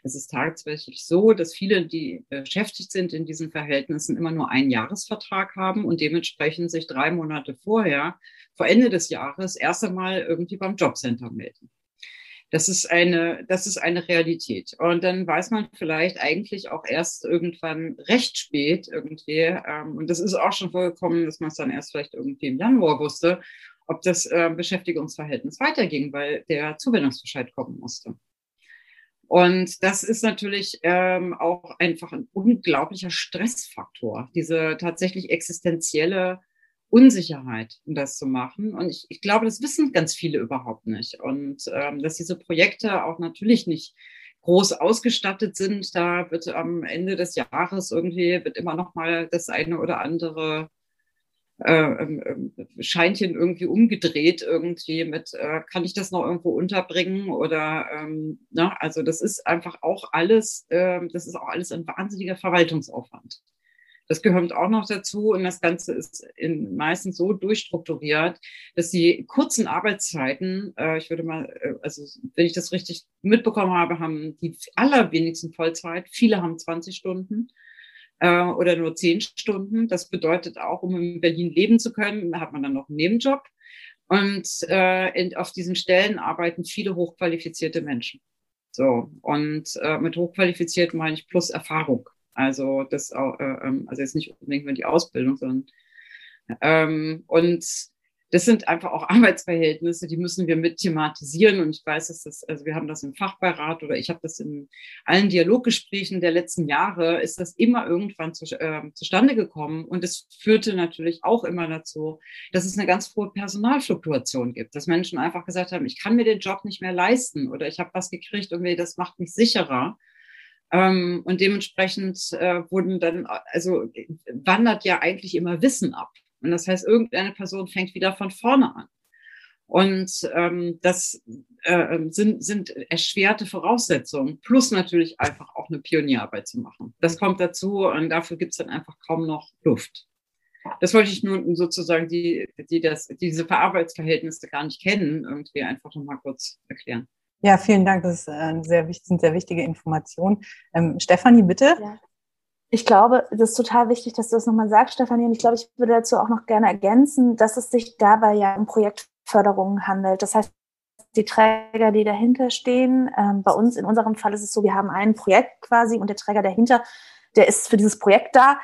Es ist tatsächlich so, dass viele, die beschäftigt sind in diesen Verhältnissen, immer nur einen Jahresvertrag haben und dementsprechend sich drei Monate vorher, vor Ende des Jahres, erst einmal irgendwie beim Jobcenter melden. Das ist eine, das ist eine Realität. Und dann weiß man vielleicht eigentlich auch erst irgendwann recht spät irgendwie, ähm, und das ist auch schon vorgekommen, dass man es dann erst vielleicht irgendwie im Januar wusste, ob das äh, Beschäftigungsverhältnis weiterging, weil der Zuwendungsbescheid kommen musste. Und das ist natürlich ähm, auch einfach ein unglaublicher Stressfaktor, diese tatsächlich existenzielle Unsicherheit, um das zu machen. Und ich, ich glaube, das wissen ganz viele überhaupt nicht. Und ähm, dass diese Projekte auch natürlich nicht groß ausgestattet sind, da wird am Ende des Jahres irgendwie wird immer noch mal das eine oder andere äh, ähm, äh, Scheinchen irgendwie umgedreht irgendwie mit, äh, kann ich das noch irgendwo unterbringen oder, ähm, na, ne? also das ist einfach auch alles, äh, das ist auch alles ein wahnsinniger Verwaltungsaufwand. Das gehört auch noch dazu und das Ganze ist in, meistens so durchstrukturiert, dass die kurzen Arbeitszeiten, äh, ich würde mal, äh, also wenn ich das richtig mitbekommen habe, haben die allerwenigsten Vollzeit, viele haben 20 Stunden. äh, oder nur zehn Stunden. Das bedeutet auch, um in Berlin leben zu können, hat man dann noch einen Nebenjob. Und äh, in, auf diesen Stellen arbeiten viele hochqualifizierte Menschen. So, und äh, mit hochqualifiziert meine ich plus Erfahrung. Also das äh, ähm, also jetzt nicht unbedingt nur die Ausbildung, sondern ähm, und das sind einfach auch Arbeitsverhältnisse, die müssen wir mit thematisieren. Und ich weiß, dass das, also wir haben das im Fachbeirat oder ich habe das in allen Dialoggesprächen der letzten Jahre, ist das immer irgendwann zu, äh, zustande gekommen. Und es führte natürlich auch immer dazu, dass es eine ganz hohe Personalfluktuation gibt, dass Menschen einfach gesagt haben, ich kann mir den Job nicht mehr leisten oder ich habe was gekriegt und das macht mich sicherer. Ähm, und dementsprechend äh, wurden dann, also wandert ja eigentlich immer Wissen ab. Und das heißt, irgendeine Person fängt wieder von vorne an. Und ähm, das äh, sind, sind erschwerte Voraussetzungen, plus natürlich einfach auch eine Pionierarbeit zu machen. Das kommt dazu und dafür gibt es dann einfach kaum noch Luft. Das wollte ich nur sozusagen, die, die das, diese Verarbeitsverhältnisse gar nicht kennen, irgendwie einfach nochmal kurz erklären. Ja, vielen Dank. Das eine sehr, sind sehr wichtige Informationen. Ähm, Stefanie, bitte. Ja. Ich glaube, das ist total wichtig, dass du das nochmal sagst, Stefanie. Und ich glaube, ich würde dazu auch noch gerne ergänzen, dass es sich dabei ja um Projektförderungen handelt. Das heißt, die Träger, die dahinter stehen, ähm, bei uns, in unserem Fall ist es so, wir haben ein Projekt quasi und der Träger dahinter, der ist für dieses Projekt da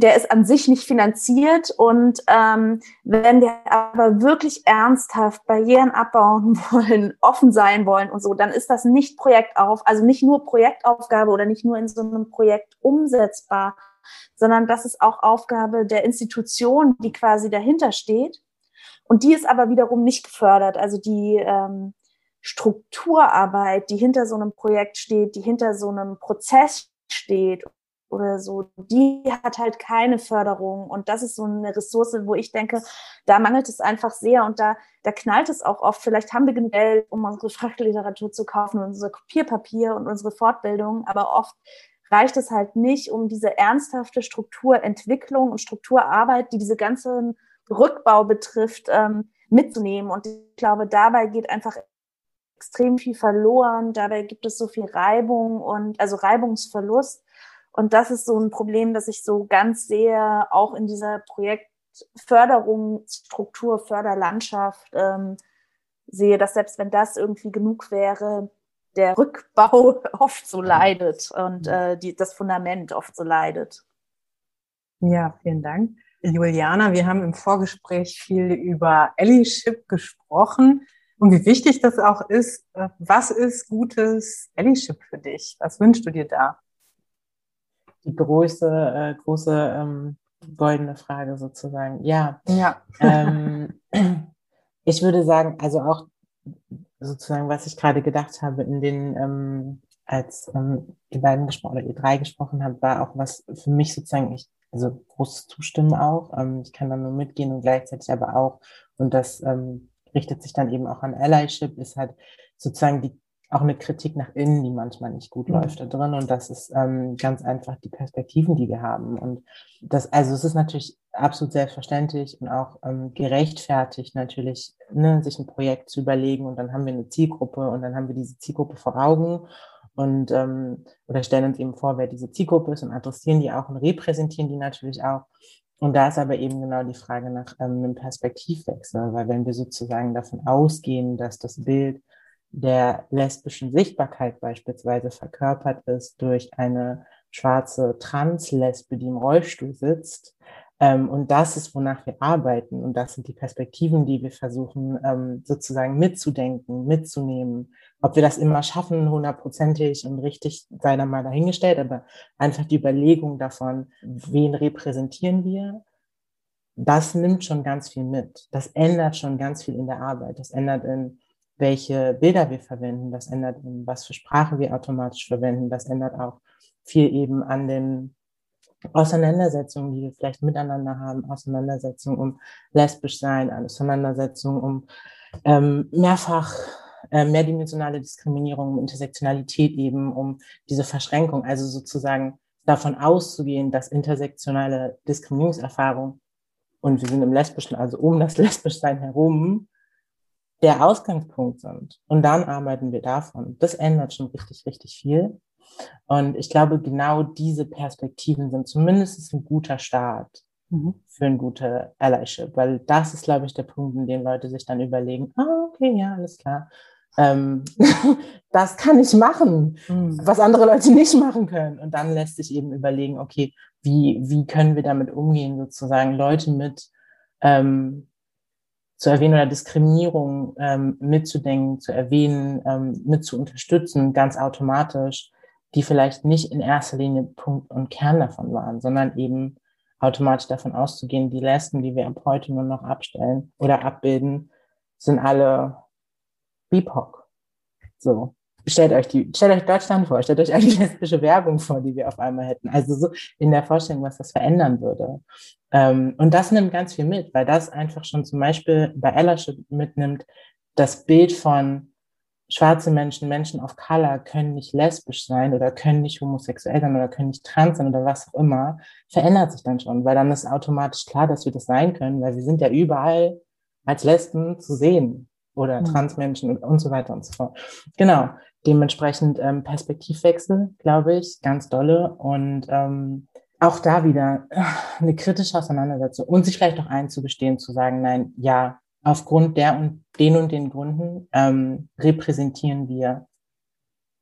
der ist an sich nicht finanziert. Und ähm, wenn wir aber wirklich ernsthaft Barrieren abbauen wollen, offen sein wollen und so, dann ist das nicht Projektauf, also nicht nur Projektaufgabe oder nicht nur in so einem Projekt umsetzbar, sondern das ist auch Aufgabe der Institution, die quasi dahinter steht. Und die ist aber wiederum nicht gefördert. Also die ähm, Strukturarbeit, die hinter so einem Projekt steht, die hinter so einem Prozess steht oder so, die hat halt keine Förderung. Und das ist so eine Ressource, wo ich denke, da mangelt es einfach sehr und da, da knallt es auch oft. Vielleicht haben wir genug Geld, um unsere Fachliteratur zu kaufen unser Kopierpapier und unsere Fortbildung, aber oft reicht es halt nicht, um diese ernsthafte Strukturentwicklung und Strukturarbeit, die diese ganzen Rückbau betrifft, ähm, mitzunehmen. Und ich glaube, dabei geht einfach extrem viel verloren. Dabei gibt es so viel Reibung und also Reibungsverlust. Und das ist so ein Problem, das ich so ganz sehr auch in dieser Projektförderung, Struktur, Förderlandschaft ähm, sehe, dass selbst wenn das irgendwie genug wäre, der Rückbau oft so leidet und mhm. äh, die, das Fundament oft so leidet. Ja, vielen Dank. Juliana, wir haben im Vorgespräch viel über Allyship gesprochen und wie wichtig das auch ist. Äh, was ist gutes Allyship für dich? Was wünschst du dir da? Die große, äh, große ähm, goldene Frage sozusagen. Ja. ja. Ähm, ich würde sagen, also auch sozusagen, was ich gerade gedacht habe, in den, ähm, als ähm, die beiden gesprochen oder ihr drei gesprochen habt, war auch was für mich sozusagen, ich, also großes Zustimmen auch. Ähm, ich kann da nur mitgehen und gleichzeitig aber auch, und das ähm, richtet sich dann eben auch an Allyship, ist halt sozusagen die auch eine Kritik nach innen, die manchmal nicht gut mhm. läuft da drin. Und das ist ähm, ganz einfach die Perspektiven, die wir haben. Und das, also es ist natürlich absolut selbstverständlich und auch ähm, gerechtfertigt natürlich, ne, sich ein Projekt zu überlegen und dann haben wir eine Zielgruppe und dann haben wir diese Zielgruppe vor Augen und ähm, oder stellen uns eben vor, wer diese Zielgruppe ist und adressieren die auch und repräsentieren die natürlich auch. Und da ist aber eben genau die Frage nach ähm, einem Perspektivwechsel, weil wenn wir sozusagen davon ausgehen, dass das Bild der lesbischen Sichtbarkeit beispielsweise verkörpert ist durch eine schwarze Translesbe, die im Rollstuhl sitzt. Ähm, und das ist, wonach wir arbeiten. Und das sind die Perspektiven, die wir versuchen ähm, sozusagen mitzudenken, mitzunehmen. Ob wir das immer schaffen, hundertprozentig und richtig, sei dann mal dahingestellt, aber einfach die Überlegung davon, wen repräsentieren wir, das nimmt schon ganz viel mit. Das ändert schon ganz viel in der Arbeit. Das ändert in welche Bilder wir verwenden. Das ändert, was für Sprache wir automatisch verwenden. Das ändert auch viel eben an den Auseinandersetzungen, die wir vielleicht miteinander haben, Auseinandersetzungen um lesbisch sein, Auseinandersetzungen um ähm, mehrfach äh, mehrdimensionale Diskriminierung, um Intersektionalität eben, um diese Verschränkung, also sozusagen davon auszugehen, dass intersektionale Diskriminierungserfahrung und wir sind im Lesbischen, also um das Lesbischsein herum, der Ausgangspunkt sind. Und dann arbeiten wir davon. Das ändert schon richtig, richtig viel. Und ich glaube, genau diese Perspektiven sind zumindest ein guter Start mhm. für ein gute Allyship, weil das ist, glaube ich, der Punkt, in dem Leute sich dann überlegen, ah, okay, ja, alles klar. Ähm, das kann ich machen, mhm. was andere Leute nicht machen können. Und dann lässt sich eben überlegen, okay, wie, wie können wir damit umgehen, sozusagen Leute mit ähm, zu erwähnen oder Diskriminierung ähm, mitzudenken, zu erwähnen, ähm, mit zu unterstützen, ganz automatisch, die vielleicht nicht in erster Linie Punkt und Kern davon waren, sondern eben automatisch davon auszugehen, die Lesben, die wir ab heute nur noch abstellen oder abbilden, sind alle BIPOC. So. Stellt euch die, stellt euch Deutschland vor, stellt euch eine lesbische Werbung vor, die wir auf einmal hätten. Also so in der Vorstellung, was das verändern würde. Ähm, und das nimmt ganz viel mit, weil das einfach schon zum Beispiel bei Ellership mitnimmt, das Bild von schwarze Menschen, Menschen of Color können nicht lesbisch sein oder können nicht homosexuell sein oder können nicht trans sein oder was auch immer, verändert sich dann schon, weil dann ist automatisch klar, dass wir das sein können, weil wir sind ja überall als Lesben zu sehen oder mhm. Transmenschen und, und so weiter und so fort. Genau, dementsprechend ähm, Perspektivwechsel, glaube ich, ganz dolle und ähm, auch da wieder äh, eine kritische Auseinandersetzung und sich vielleicht auch einzugestehen, zu sagen, nein, ja, aufgrund der und den und den Gründen ähm, repräsentieren wir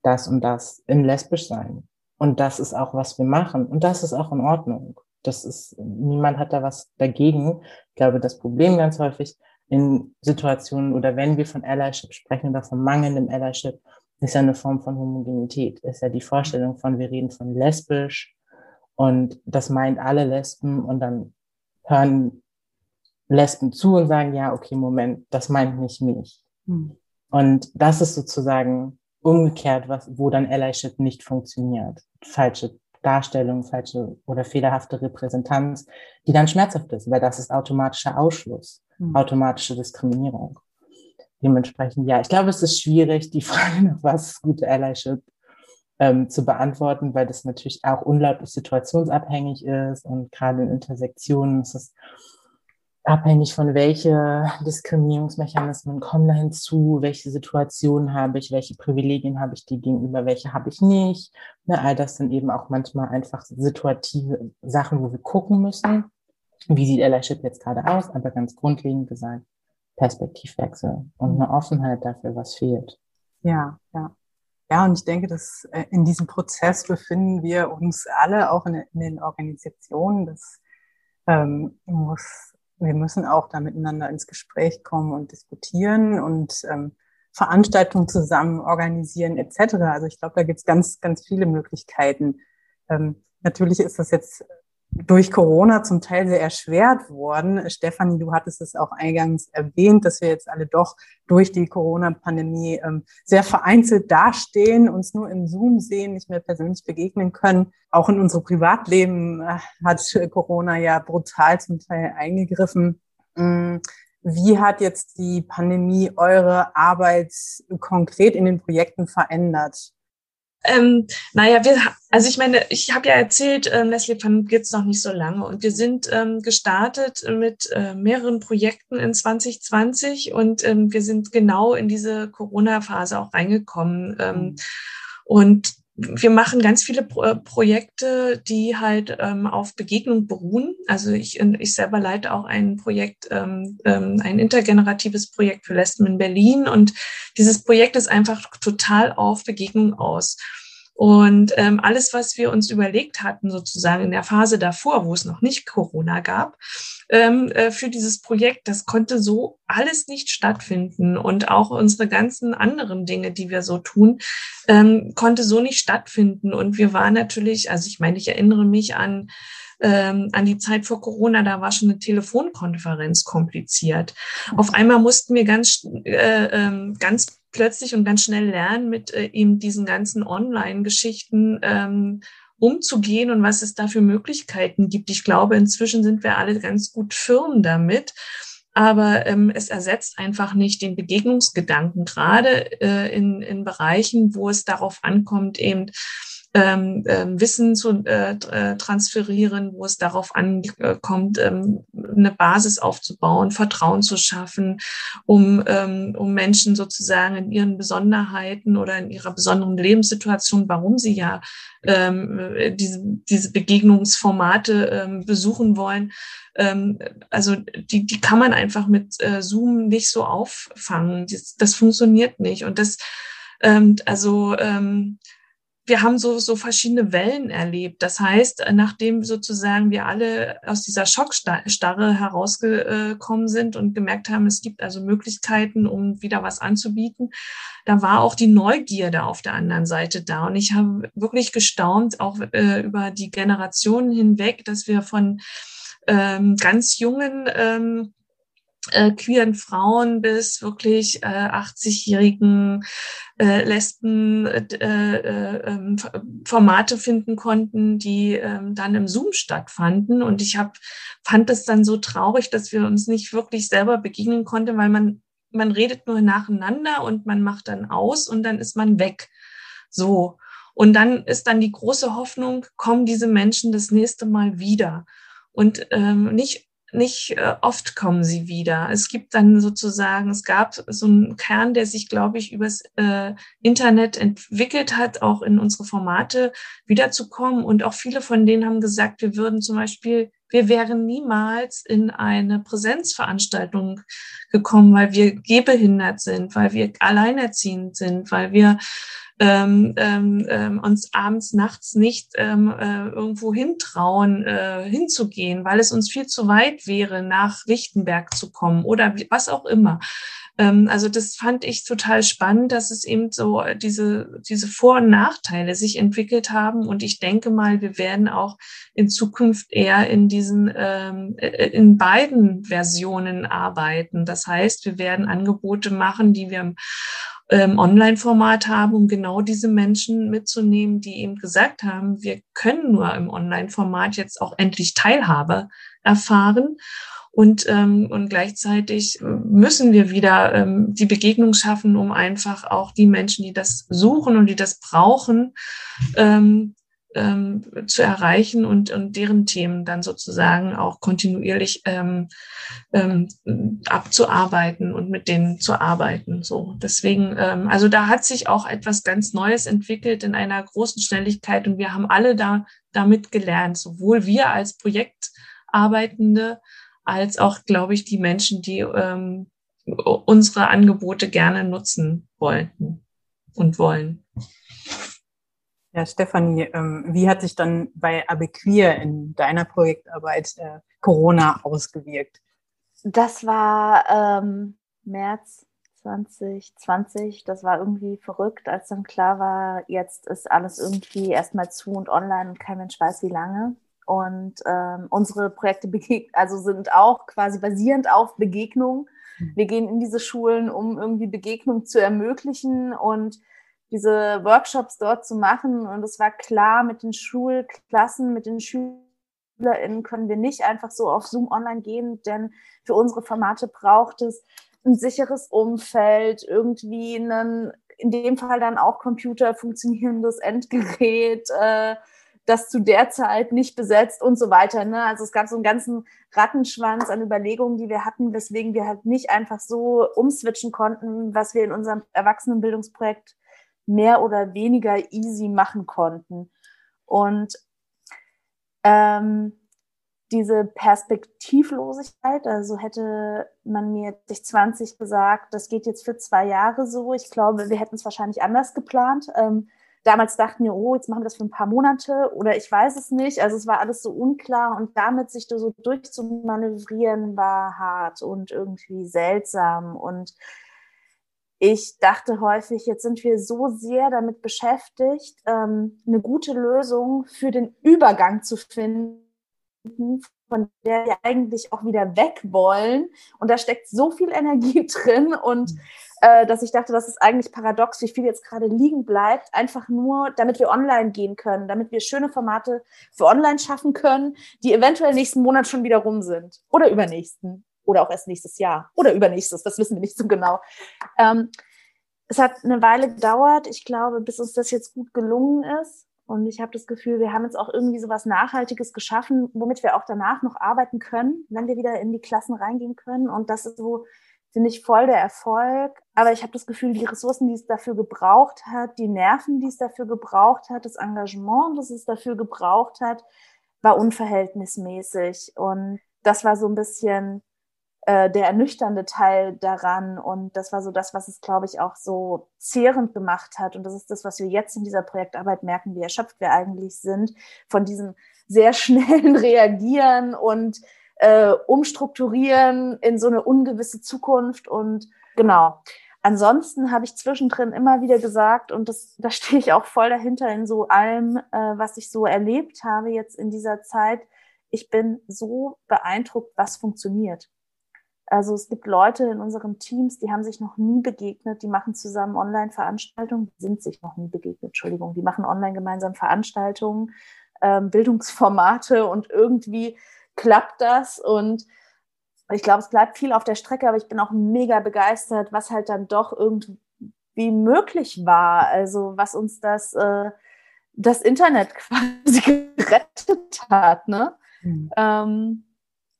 das und das im Lesbischsein. Und das ist auch, was wir machen. Und das ist auch in Ordnung. Das ist, niemand hat da was dagegen. Ich glaube, das Problem ganz häufig in Situationen oder wenn wir von Allyship sprechen oder von mangelndem Allyship, ist ja eine Form von Homogenität. Ist ja die Vorstellung von, wir reden von lesbisch und das meint alle Lesben und dann hören Lesben zu und sagen, ja, okay, Moment, das meint nicht mich. Mhm. Und das ist sozusagen umgekehrt, was, wo dann Allyship nicht funktioniert. Falsche Darstellung, falsche oder fehlerhafte Repräsentanz, die dann schmerzhaft ist, weil das ist automatischer Ausschluss, mhm. automatische Diskriminierung. Dementsprechend, ja, ich glaube, es ist schwierig, die Frage nach was ist gute Allyship ähm, zu beantworten, weil das natürlich auch unglaublich situationsabhängig ist und gerade in Intersektionen ist es abhängig von welche Diskriminierungsmechanismen kommen da hinzu, welche Situationen habe ich, welche Privilegien habe ich die gegenüber, welche habe ich nicht. Ne, all das sind eben auch manchmal einfach situative Sachen, wo wir gucken müssen. Wie sieht Allyship jetzt gerade aus? Aber ganz grundlegend gesagt, Perspektivwechsel und eine Offenheit dafür, was fehlt. Ja, ja. Ja, und ich denke, dass äh, in diesem Prozess befinden wir uns alle auch in, in den Organisationen. Das ähm, muss wir müssen auch da miteinander ins Gespräch kommen und diskutieren und ähm, Veranstaltungen zusammen organisieren etc. Also ich glaube, da gibt es ganz, ganz viele Möglichkeiten. Ähm, natürlich ist das jetzt durch Corona zum Teil sehr erschwert worden. Stefanie, du hattest es auch eingangs erwähnt, dass wir jetzt alle doch durch die Corona-Pandemie ähm, sehr vereinzelt dastehen, uns nur im Zoom sehen, nicht mehr persönlich begegnen können. Auch in unser Privatleben äh, hat Corona ja brutal zum Teil eingegriffen. Mm, wie hat jetzt die Pandemie eure Arbeit konkret in den Projekten verändert? Ähm, naja, wir, also ich meine, ich habe ja erzählt, äh, Nestle Fund gibt's noch nicht so lange und wir sind ähm, gestartet mit äh, mehreren Projekten in 2020 und ähm, wir sind genau in diese Corona-Phase auch reingekommen. Ähm, mhm. Und wir machen ganz viele Pro äh, Projekte, die halt ähm, auf Begegnung beruhen. Also ich, ich selber leite auch ein Projekt, ähm, ähm, ein intergeneratives Projekt für Lesben in Berlin. Und dieses Projekt ist einfach total auf Begegnung aus. Und ähm, alles, was wir uns überlegt hatten, sozusagen in der Phase davor, wo es noch nicht Corona gab, ähm, äh, für dieses Projekt, das konnte so alles nicht stattfinden. Und auch unsere ganzen anderen Dinge, die wir so tun, ähm, konnte so nicht stattfinden. Und wir waren natürlich, also ich meine, ich erinnere mich an ähm, an die Zeit vor Corona, da war schon eine Telefonkonferenz kompliziert. Auf einmal mussten wir ganz, äh, äh, ganz plötzlich und ganz schnell lernen, mit äh, eben diesen ganzen Online-Geschichten ähm, umzugehen und was es da für Möglichkeiten gibt. Ich glaube, inzwischen sind wir alle ganz gut firm damit. Aber ähm, es ersetzt einfach nicht den Begegnungsgedanken, gerade äh, in, in Bereichen, wo es darauf ankommt, eben ähm, ähm, Wissen zu äh, äh, transferieren, wo es darauf ankommt, ähm, eine Basis aufzubauen, Vertrauen zu schaffen, um, ähm, um Menschen sozusagen in ihren Besonderheiten oder in ihrer besonderen Lebenssituation, warum sie ja ähm, diese, diese Begegnungsformate ähm, besuchen wollen, ähm, also die, die kann man einfach mit äh, Zoom nicht so auffangen. Das, das funktioniert nicht. Und das, ähm, also ähm, wir haben so, so verschiedene Wellen erlebt. Das heißt, nachdem sozusagen wir alle aus dieser Schockstarre herausgekommen sind und gemerkt haben, es gibt also Möglichkeiten, um wieder was anzubieten, da war auch die Neugierde auf der anderen Seite da. Und ich habe wirklich gestaunt, auch äh, über die Generationen hinweg, dass wir von ähm, ganz jungen ähm, äh, queeren Frauen bis wirklich äh, 80-jährigen äh, Lesben äh, äh, ähm, Formate finden konnten, die äh, dann im Zoom stattfanden. Und ich hab, fand es dann so traurig, dass wir uns nicht wirklich selber begegnen konnten, weil man, man redet nur nacheinander und man macht dann aus und dann ist man weg. So. Und dann ist dann die große Hoffnung, kommen diese Menschen das nächste Mal wieder. Und ähm, nicht nicht äh, oft kommen sie wieder. Es gibt dann sozusagen, es gab so einen Kern, der sich, glaube ich, übers äh, Internet entwickelt hat, auch in unsere Formate wiederzukommen. Und auch viele von denen haben gesagt, wir würden zum Beispiel, wir wären niemals in eine Präsenzveranstaltung gekommen, weil wir gehbehindert sind, weil wir alleinerziehend sind, weil wir ähm, ähm, ähm, uns abends, nachts nicht ähm, äh, irgendwo hintrauen, äh, hinzugehen, weil es uns viel zu weit wäre, nach Lichtenberg zu kommen oder was auch immer. Ähm, also das fand ich total spannend, dass es eben so diese, diese Vor- und Nachteile sich entwickelt haben. Und ich denke mal, wir werden auch in Zukunft eher in diesen, ähm, äh, in beiden Versionen arbeiten. Das heißt, wir werden Angebote machen, die wir ähm, Online-Format haben, um genau diese Menschen mitzunehmen, die eben gesagt haben, wir können nur im Online-Format jetzt auch endlich Teilhabe erfahren. Und, ähm, und gleichzeitig müssen wir wieder ähm, die Begegnung schaffen, um einfach auch die Menschen, die das suchen und die das brauchen, ähm, ähm, zu erreichen und, und deren Themen dann sozusagen auch kontinuierlich ähm, ähm, abzuarbeiten und mit denen zu arbeiten. So, deswegen, ähm, also da hat sich auch etwas ganz Neues entwickelt in einer großen Schnelligkeit und wir haben alle da damit gelernt, sowohl wir als Projektarbeitende als auch, glaube ich, die Menschen, die ähm, unsere Angebote gerne nutzen wollten und wollen. Ja, Stefanie, ähm, wie hat sich dann bei Abequeer in deiner Projektarbeit äh, Corona ausgewirkt? Das war ähm, März 2020. Das war irgendwie verrückt, als dann klar war, jetzt ist alles irgendwie erstmal zu und online und kein Mensch weiß wie lange. Und ähm, unsere Projekte also sind auch quasi basierend auf Begegnung. Hm. Wir gehen in diese Schulen, um irgendwie Begegnung zu ermöglichen und diese Workshops dort zu machen. Und es war klar, mit den Schulklassen, mit den SchülerInnen können wir nicht einfach so auf Zoom online gehen, denn für unsere Formate braucht es ein sicheres Umfeld, irgendwie einen, in dem Fall dann auch Computer funktionierendes Endgerät, äh, das zu der Zeit nicht besetzt und so weiter. Ne? Also es gab so einen ganzen Rattenschwanz an Überlegungen, die wir hatten, weswegen wir halt nicht einfach so umswitchen konnten, was wir in unserem Erwachsenenbildungsprojekt mehr oder weniger easy machen konnten. Und ähm, diese Perspektivlosigkeit, also hätte man mir 2020 gesagt, das geht jetzt für zwei Jahre so. Ich glaube, wir hätten es wahrscheinlich anders geplant. Ähm, damals dachten wir, oh, jetzt machen wir das für ein paar Monate oder ich weiß es nicht. Also es war alles so unklar und damit sich da so durchzumanövrieren war hart und irgendwie seltsam und ich dachte häufig, jetzt sind wir so sehr damit beschäftigt, ähm, eine gute Lösung für den Übergang zu finden, von der wir eigentlich auch wieder weg wollen. Und da steckt so viel Energie drin und äh, dass ich dachte, das ist eigentlich paradox, wie viel jetzt gerade liegen bleibt, einfach nur, damit wir online gehen können, damit wir schöne Formate für online schaffen können, die eventuell nächsten Monat schon wieder rum sind oder übernächsten oder auch erst nächstes Jahr oder übernächstes, das wissen wir nicht so genau. Ähm, es hat eine Weile gedauert, ich glaube, bis uns das jetzt gut gelungen ist. Und ich habe das Gefühl, wir haben jetzt auch irgendwie so was Nachhaltiges geschaffen, womit wir auch danach noch arbeiten können, wenn wir wieder in die Klassen reingehen können. Und das ist so, finde ich, voll der Erfolg. Aber ich habe das Gefühl, die Ressourcen, die es dafür gebraucht hat, die Nerven, die es dafür gebraucht hat, das Engagement, das es dafür gebraucht hat, war unverhältnismäßig. Und das war so ein bisschen äh, der ernüchternde Teil daran. Und das war so das, was es, glaube ich, auch so zehrend gemacht hat. Und das ist das, was wir jetzt in dieser Projektarbeit merken, wie erschöpft wir eigentlich sind von diesem sehr schnellen Reagieren und äh, umstrukturieren in so eine ungewisse Zukunft. Und genau. Ansonsten habe ich zwischendrin immer wieder gesagt, und das, da stehe ich auch voll dahinter in so allem, äh, was ich so erlebt habe jetzt in dieser Zeit. Ich bin so beeindruckt, was funktioniert. Also es gibt Leute in unseren Teams, die haben sich noch nie begegnet, die machen zusammen Online-Veranstaltungen, sind sich noch nie begegnet, Entschuldigung, die machen online gemeinsam Veranstaltungen, ähm, Bildungsformate und irgendwie klappt das und ich glaube, es bleibt viel auf der Strecke, aber ich bin auch mega begeistert, was halt dann doch irgendwie möglich war. Also was uns das, äh, das Internet quasi gerettet hat, ne? Mhm. Ähm,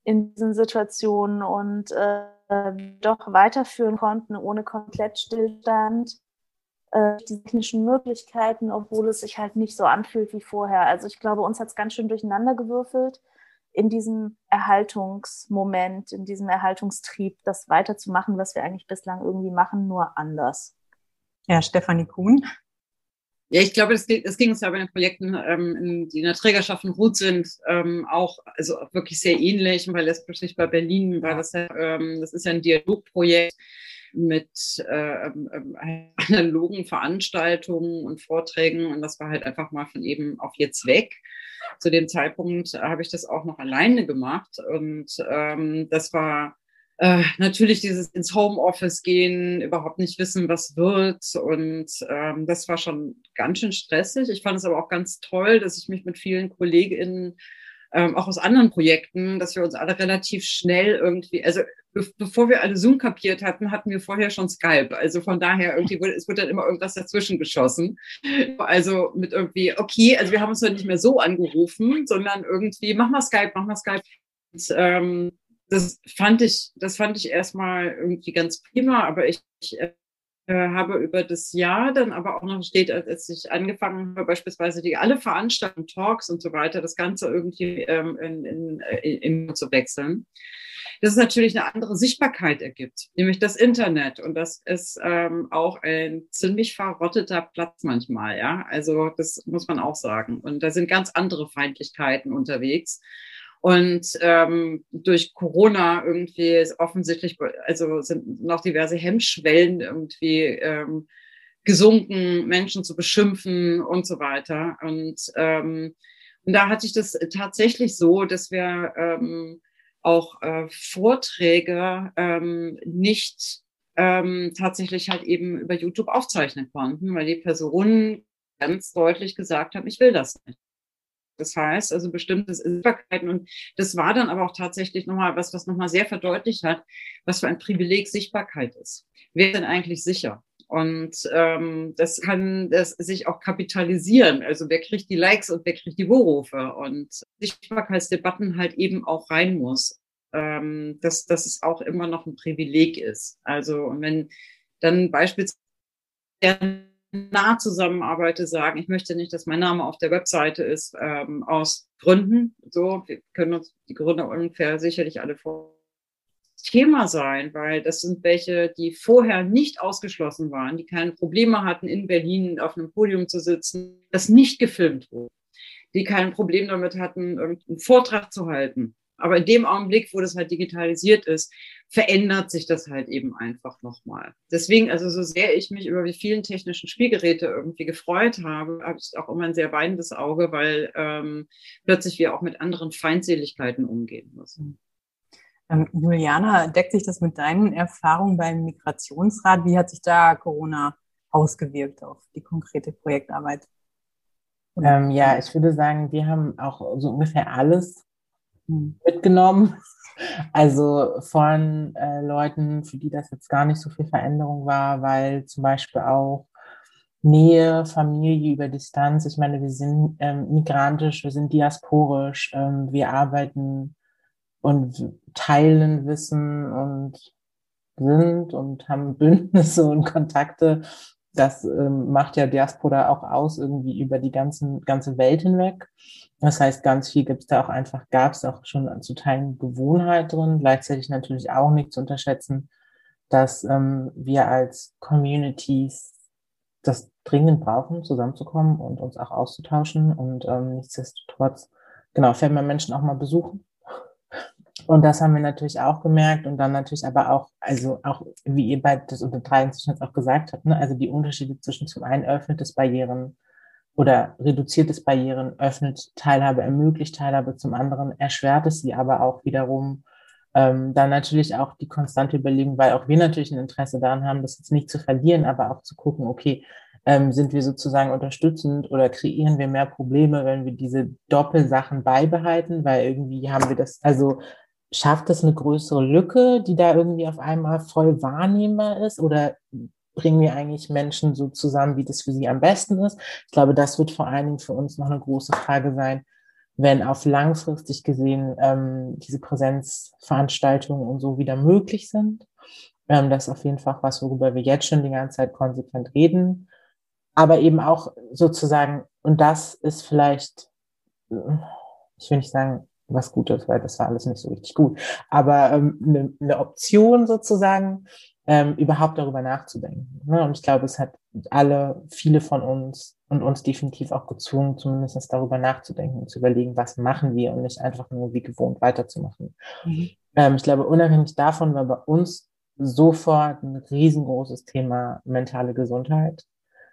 in diesen Situationen und äh, doch weiterführen konnten ohne Komplettstillstand äh, die technischen Möglichkeiten, obwohl es sich halt nicht so anfühlt wie vorher. Also ich glaube, uns hat es ganz schön durcheinander gewürfelt in diesem Erhaltungsmoment, in diesem Erhaltungstrieb, das weiterzumachen, was wir eigentlich bislang irgendwie machen, nur anders. Ja, Stefanie Kuhn. Ja, ich glaube, es, es ging uns ja bei den Projekten, ähm, die in der Trägerschaft in Ruth sind, ähm, auch also wirklich sehr ähnlich. Und bei Lesbisch nicht bei Berlin war das ja, ähm, das ist ja ein Dialogprojekt mit äh, ähm, analogen Veranstaltungen und Vorträgen. Und das war halt einfach mal von eben auf jetzt weg. Zu dem Zeitpunkt habe ich das auch noch alleine gemacht. Und ähm, das war äh, natürlich dieses ins Homeoffice gehen, überhaupt nicht wissen, was wird. Und ähm, das war schon ganz schön stressig. Ich fand es aber auch ganz toll, dass ich mich mit vielen KollegInnen ähm, auch aus anderen Projekten, dass wir uns alle relativ schnell irgendwie, also be bevor wir alle Zoom kapiert hatten, hatten wir vorher schon Skype. Also von daher irgendwie wurde, es wird dann immer irgendwas dazwischen geschossen. Also mit irgendwie, okay, also wir haben uns dann nicht mehr so angerufen, sondern irgendwie, mach mal Skype, mach mal Skype. Und, ähm, das fand ich, das fand ich erstmal irgendwie ganz prima, aber ich, ich äh, habe über das Jahr dann aber auch noch steht, als ich angefangen habe, beispielsweise die alle Veranstaltungen, Talks und so weiter, das Ganze irgendwie ähm, in, in, in, in zu wechseln, dass es natürlich eine andere Sichtbarkeit ergibt, nämlich das Internet. Und das ist ähm, auch ein ziemlich verrotteter Platz manchmal, ja. Also das muss man auch sagen. Und da sind ganz andere Feindlichkeiten unterwegs. Und ähm, durch Corona irgendwie ist offensichtlich, also sind noch diverse Hemmschwellen irgendwie ähm, gesunken, Menschen zu beschimpfen und so weiter. Und, ähm, und da hatte ich das tatsächlich so, dass wir ähm, auch äh, Vorträge ähm, nicht ähm, tatsächlich halt eben über YouTube aufzeichnen konnten, weil die Personen ganz deutlich gesagt haben, ich will das nicht. Das heißt, also bestimmte Sichtbarkeiten und das war dann aber auch tatsächlich nochmal was, was nochmal sehr verdeutlicht hat, was für ein Privileg Sichtbarkeit ist. Wer ist denn eigentlich sicher? Und ähm, das kann das sich auch kapitalisieren. Also wer kriegt die Likes und wer kriegt die Vorrufe? Und Sichtbarkeitsdebatten halt eben auch rein muss. Ähm, dass, dass es auch immer noch ein Privileg ist. Also und wenn dann beispielsweise nah zusammenarbeite, sagen, ich möchte nicht, dass mein Name auf der Webseite ist, ähm, aus Gründen. So, wir können uns die Gründe ungefähr sicherlich alle vor Thema sein, weil das sind welche, die vorher nicht ausgeschlossen waren, die keine Probleme hatten, in Berlin auf einem Podium zu sitzen, das nicht gefilmt wurde, die kein Problem damit hatten, irgendeinen Vortrag zu halten, aber in dem Augenblick, wo das halt digitalisiert ist, verändert sich das halt eben einfach nochmal. Deswegen, also so sehr ich mich über die vielen technischen Spielgeräte irgendwie gefreut habe, habe ich auch immer ein sehr weinendes Auge, weil ähm, plötzlich wir auch mit anderen Feindseligkeiten umgehen müssen. Ähm, Juliana, deckt sich das mit deinen Erfahrungen beim Migrationsrat? Wie hat sich da Corona ausgewirkt auf die konkrete Projektarbeit? Ähm, ja, ich würde sagen, wir haben auch so ungefähr alles mitgenommen. Also von äh, Leuten, für die das jetzt gar nicht so viel Veränderung war, weil zum Beispiel auch Nähe, Familie über Distanz. Ich meine, wir sind ähm, migrantisch, wir sind diasporisch, ähm, wir arbeiten und teilen Wissen und sind und haben Bündnisse und Kontakte. Das ähm, macht ja Diaspora auch aus, irgendwie über die ganzen, ganze Welt hinweg. Das heißt, ganz viel gibt es da auch einfach, gab es auch schon zu Teilen Gewohnheit drin, gleichzeitig natürlich auch nicht zu unterschätzen, dass ähm, wir als Communities das dringend brauchen, zusammenzukommen und uns auch auszutauschen. Und ähm, nichtsdestotrotz, genau, fährt man Menschen auch mal besuchen. Und das haben wir natürlich auch gemerkt und dann natürlich aber auch, also auch, wie ihr bei das unter drei inzwischen jetzt auch gesagt habt, ne, also die Unterschiede zwischen zum einen öffnet es Barrieren oder reduziert es Barrieren, öffnet Teilhabe, ermöglicht Teilhabe, zum anderen erschwert es sie aber auch wiederum. Ähm, dann natürlich auch die konstante Überlegung, weil auch wir natürlich ein Interesse daran haben, das jetzt nicht zu verlieren, aber auch zu gucken, okay, ähm, sind wir sozusagen unterstützend oder kreieren wir mehr Probleme, wenn wir diese Doppelsachen beibehalten, weil irgendwie haben wir das, also schafft es eine größere Lücke, die da irgendwie auf einmal voll wahrnehmbar ist oder bringen wir eigentlich Menschen so zusammen, wie das für sie am besten ist? Ich glaube, das wird vor allen Dingen für uns noch eine große Frage sein, wenn auf langfristig gesehen ähm, diese Präsenzveranstaltungen und so wieder möglich sind. Ähm, das ist auf jeden Fall was, worüber wir jetzt schon die ganze Zeit konsequent reden. Aber eben auch sozusagen, und das ist vielleicht, ich will nicht sagen, was Gutes, weil das war alles nicht so richtig gut, aber ähm, eine, eine Option sozusagen, ähm, überhaupt darüber nachzudenken. Ne? Und ich glaube, es hat alle, viele von uns und uns definitiv auch gezwungen, zumindest darüber nachzudenken und zu überlegen, was machen wir und nicht einfach nur wie gewohnt weiterzumachen. Mhm. Ähm, ich glaube, unabhängig davon war bei uns sofort ein riesengroßes Thema mentale Gesundheit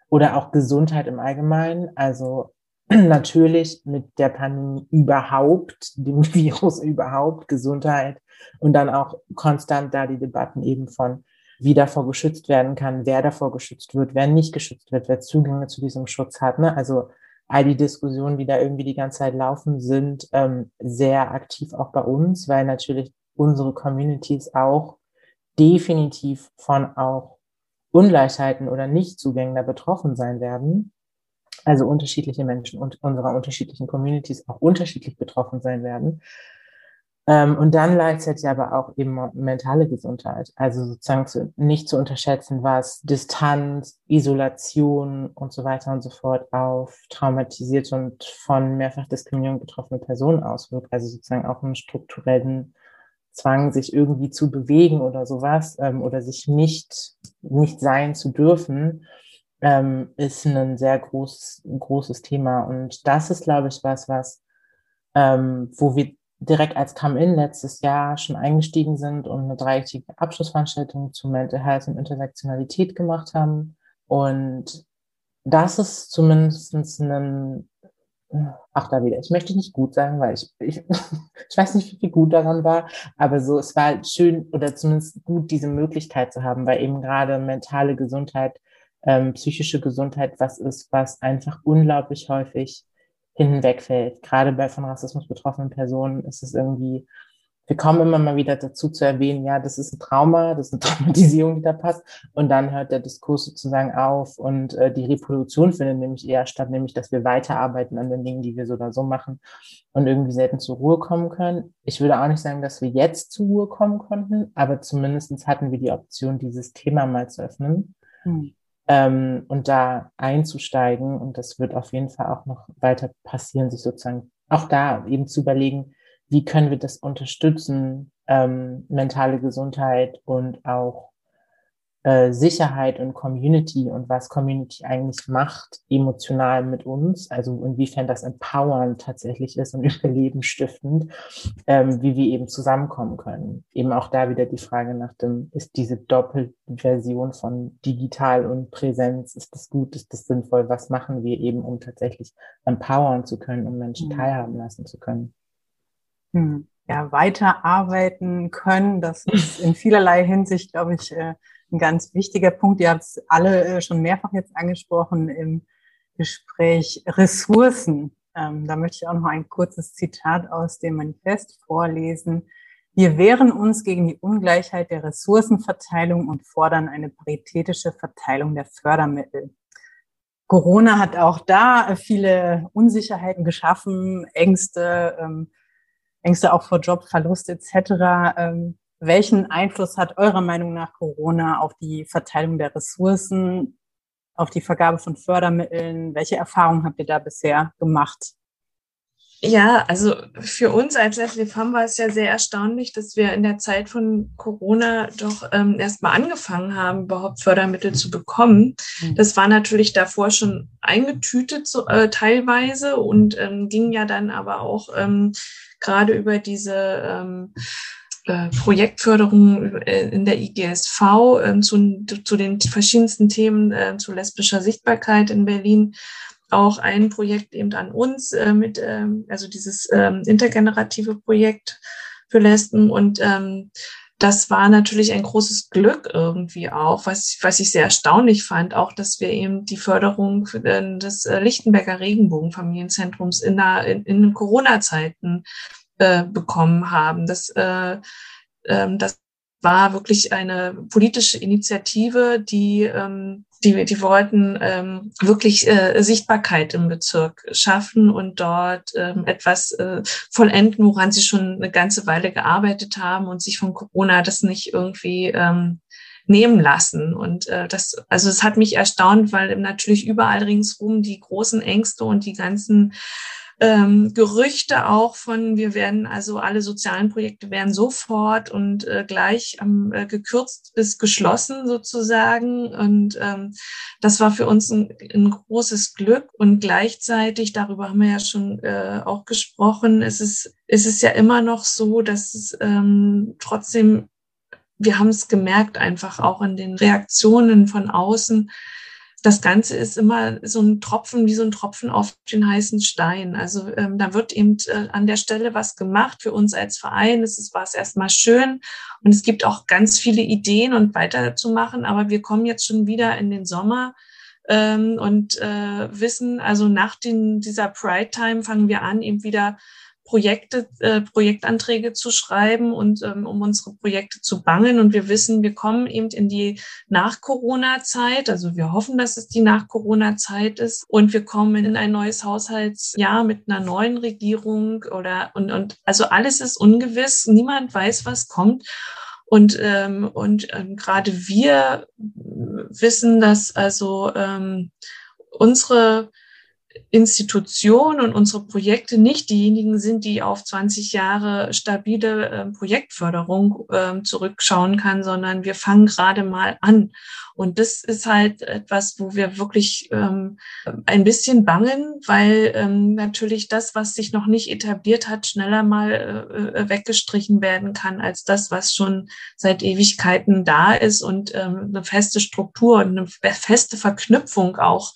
oder auch Gesundheit im Allgemeinen. Also natürlich mit der Pandemie überhaupt, dem Virus überhaupt, Gesundheit und dann auch konstant da die Debatten eben von wie davor geschützt werden kann, wer davor geschützt wird, wer nicht geschützt wird, wer Zugänge zu diesem Schutz hat. Ne? Also all die Diskussionen, die da irgendwie die ganze Zeit laufen, sind ähm, sehr aktiv auch bei uns, weil natürlich unsere Communities auch definitiv von auch Ungleichheiten oder Nichtzugängen da betroffen sein werden. Also unterschiedliche Menschen und unserer unterschiedlichen Communities auch unterschiedlich betroffen sein werden. Ähm, und dann gleichzeitig aber auch eben mentale Gesundheit. Also sozusagen zu, nicht zu unterschätzen, was Distanz, Isolation und so weiter und so fort auf traumatisierte und von Mehrfachdiskriminierung betroffene Personen auswirkt. Also sozusagen auch einen strukturellen Zwang, sich irgendwie zu bewegen oder sowas ähm, oder sich nicht, nicht sein zu dürfen, ähm, ist ein sehr groß, großes Thema. Und das ist, glaube ich, was, was, ähm, wo wir direkt als Come-In letztes Jahr schon eingestiegen sind und eine dreitägige Abschlussveranstaltung zu Mental Health und Intersektionalität gemacht haben. Und das ist zumindest ein, ach da wieder, ich möchte nicht gut sagen, weil ich, ich, ich weiß nicht, wie gut daran war, aber so, es war schön oder zumindest gut, diese Möglichkeit zu haben, weil eben gerade mentale Gesundheit, ähm, psychische Gesundheit was ist, was einfach unglaublich häufig hinten wegfällt. Gerade bei von Rassismus betroffenen Personen ist es irgendwie, wir kommen immer mal wieder dazu zu erwähnen, ja, das ist ein Trauma, das ist eine Traumatisierung, die da passt. Und dann hört der Diskurs sozusagen auf und äh, die Reproduktion findet nämlich eher statt, nämlich, dass wir weiterarbeiten an den Dingen, die wir so oder so machen und irgendwie selten zur Ruhe kommen können. Ich würde auch nicht sagen, dass wir jetzt zur Ruhe kommen konnten, aber zumindestens hatten wir die Option, dieses Thema mal zu öffnen. Mhm ähm, und da einzusteigen. Und das wird auf jeden Fall auch noch weiter passieren, sich sozusagen auch da eben zu überlegen, wie können wir das unterstützen, ähm, mentale Gesundheit und auch äh, Sicherheit und Community und was Community eigentlich macht, emotional mit uns, also inwiefern das empowernd tatsächlich ist und überlebenstiftend, ähm, wie wir eben zusammenkommen können. Eben auch da wieder die Frage nach dem, ist diese Doppelversion von digital und Präsenz, ist das gut, ist das sinnvoll, was machen wir eben, um tatsächlich empowern zu können, um Menschen mhm. teilhaben lassen zu können. Mhm. Ja, weiterarbeiten können, das ist in vielerlei Hinsicht, glaube ich, äh, ein ganz wichtiger Punkt. Ihr habt es alle äh, schon mehrfach jetzt angesprochen im Gespräch Ressourcen. Ähm, da möchte ich auch noch ein kurzes Zitat aus dem Manifest vorlesen. Wir wehren uns gegen die Ungleichheit der Ressourcenverteilung und fordern eine paritätische Verteilung der Fördermittel. Corona hat auch da viele Unsicherheiten geschaffen, Ängste, ähm, Ängste auch vor Jobverlust etc. Ähm, welchen Einfluss hat eurer Meinung nach Corona auf die Verteilung der Ressourcen, auf die Vergabe von Fördermitteln? Welche Erfahrungen habt ihr da bisher gemacht? Ja, also für uns als Leslie Farm war es ja sehr erstaunlich, dass wir in der Zeit von Corona doch ähm, erstmal angefangen haben, überhaupt Fördermittel zu bekommen. Mhm. Das war natürlich davor schon eingetütet so, äh, teilweise und ähm, ging ja dann aber auch ähm, gerade über diese ähm, äh, Projektförderung äh, in der IGSV äh, zu, zu den verschiedensten Themen äh, zu lesbischer Sichtbarkeit in Berlin. Auch ein Projekt eben an uns mit, ähm, also dieses ähm, intergenerative Projekt für Lesben. Und ähm, das war natürlich ein großes Glück irgendwie auch, was, was ich sehr erstaunlich fand, auch, dass wir eben die Förderung des Lichtenberger Regenbogenfamilienzentrums in, in, in Corona-Zeiten bekommen haben. Das, äh, äh, das war wirklich eine politische Initiative, die, ähm, die, die wollten ähm, wirklich äh, Sichtbarkeit im Bezirk schaffen und dort ähm, etwas äh, vollenden, woran sie schon eine ganze Weile gearbeitet haben und sich von Corona das nicht irgendwie ähm, nehmen lassen. Und äh, das, also es hat mich erstaunt, weil natürlich überall ringsrum die großen Ängste und die ganzen ähm, Gerüchte auch von, wir werden also alle sozialen Projekte werden sofort und äh, gleich ähm, äh, gekürzt bis geschlossen sozusagen. Und ähm, das war für uns ein, ein großes Glück. Und gleichzeitig, darüber haben wir ja schon äh, auch gesprochen, es ist, es ist ja immer noch so, dass es ähm, trotzdem wir haben es gemerkt einfach auch in den Reaktionen von außen, das Ganze ist immer so ein Tropfen, wie so ein Tropfen auf den heißen Stein. Also ähm, da wird eben äh, an der Stelle was gemacht für uns als Verein. Es war es erstmal schön und es gibt auch ganz viele Ideen und weiterzumachen. Aber wir kommen jetzt schon wieder in den Sommer ähm, und äh, wissen, also nach den, dieser Pride Time fangen wir an, eben wieder Projekte, äh, Projektanträge zu schreiben und ähm, um unsere Projekte zu bangen. Und wir wissen, wir kommen eben in die Nach-Corona-Zeit. Also wir hoffen, dass es die Nach-Corona-Zeit ist. Und wir kommen in ein neues Haushaltsjahr mit einer neuen Regierung oder und, und also alles ist ungewiss. Niemand weiß, was kommt. Und, ähm, und ähm, gerade wir wissen, dass also ähm, unsere Institution und unsere Projekte nicht diejenigen sind, die auf 20 Jahre stabile äh, Projektförderung äh, zurückschauen kann, sondern wir fangen gerade mal an. Und das ist halt etwas, wo wir wirklich ähm, ein bisschen bangen, weil ähm, natürlich das, was sich noch nicht etabliert hat, schneller mal äh, äh weggestrichen werden kann als das, was schon seit Ewigkeiten da ist und ähm, eine feste Struktur und eine feste Verknüpfung auch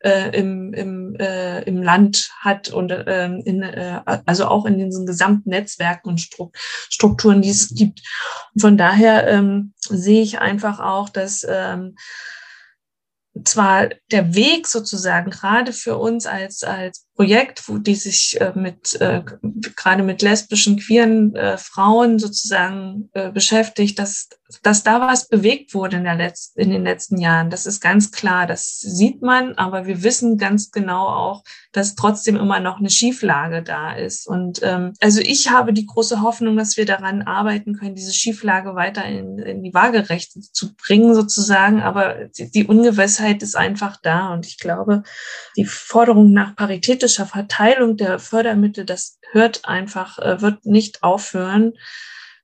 äh, im, im, äh, im Land hat und äh, in, äh, also auch in diesen gesamten Netzwerken und Strukturen, die es gibt. Und von daher ähm, sehe ich einfach auch, dass ähm, zwar der Weg sozusagen gerade für uns als als Projekt, wo die sich äh, mit äh, gerade mit lesbischen queeren äh, Frauen sozusagen äh, beschäftigt, dass dass da was bewegt wurde in der letzten in den letzten Jahren. Das ist ganz klar, das sieht man, aber wir wissen ganz genau auch, dass trotzdem immer noch eine Schieflage da ist. Und ähm, also ich habe die große Hoffnung, dass wir daran arbeiten können, diese Schieflage weiter in, in die Waagerechte zu bringen, sozusagen. Aber die, die Ungewissheit ist einfach da. Und ich glaube, die Forderung nach paritätischer Verteilung der Fördermittel, das hört einfach, äh, wird nicht aufhören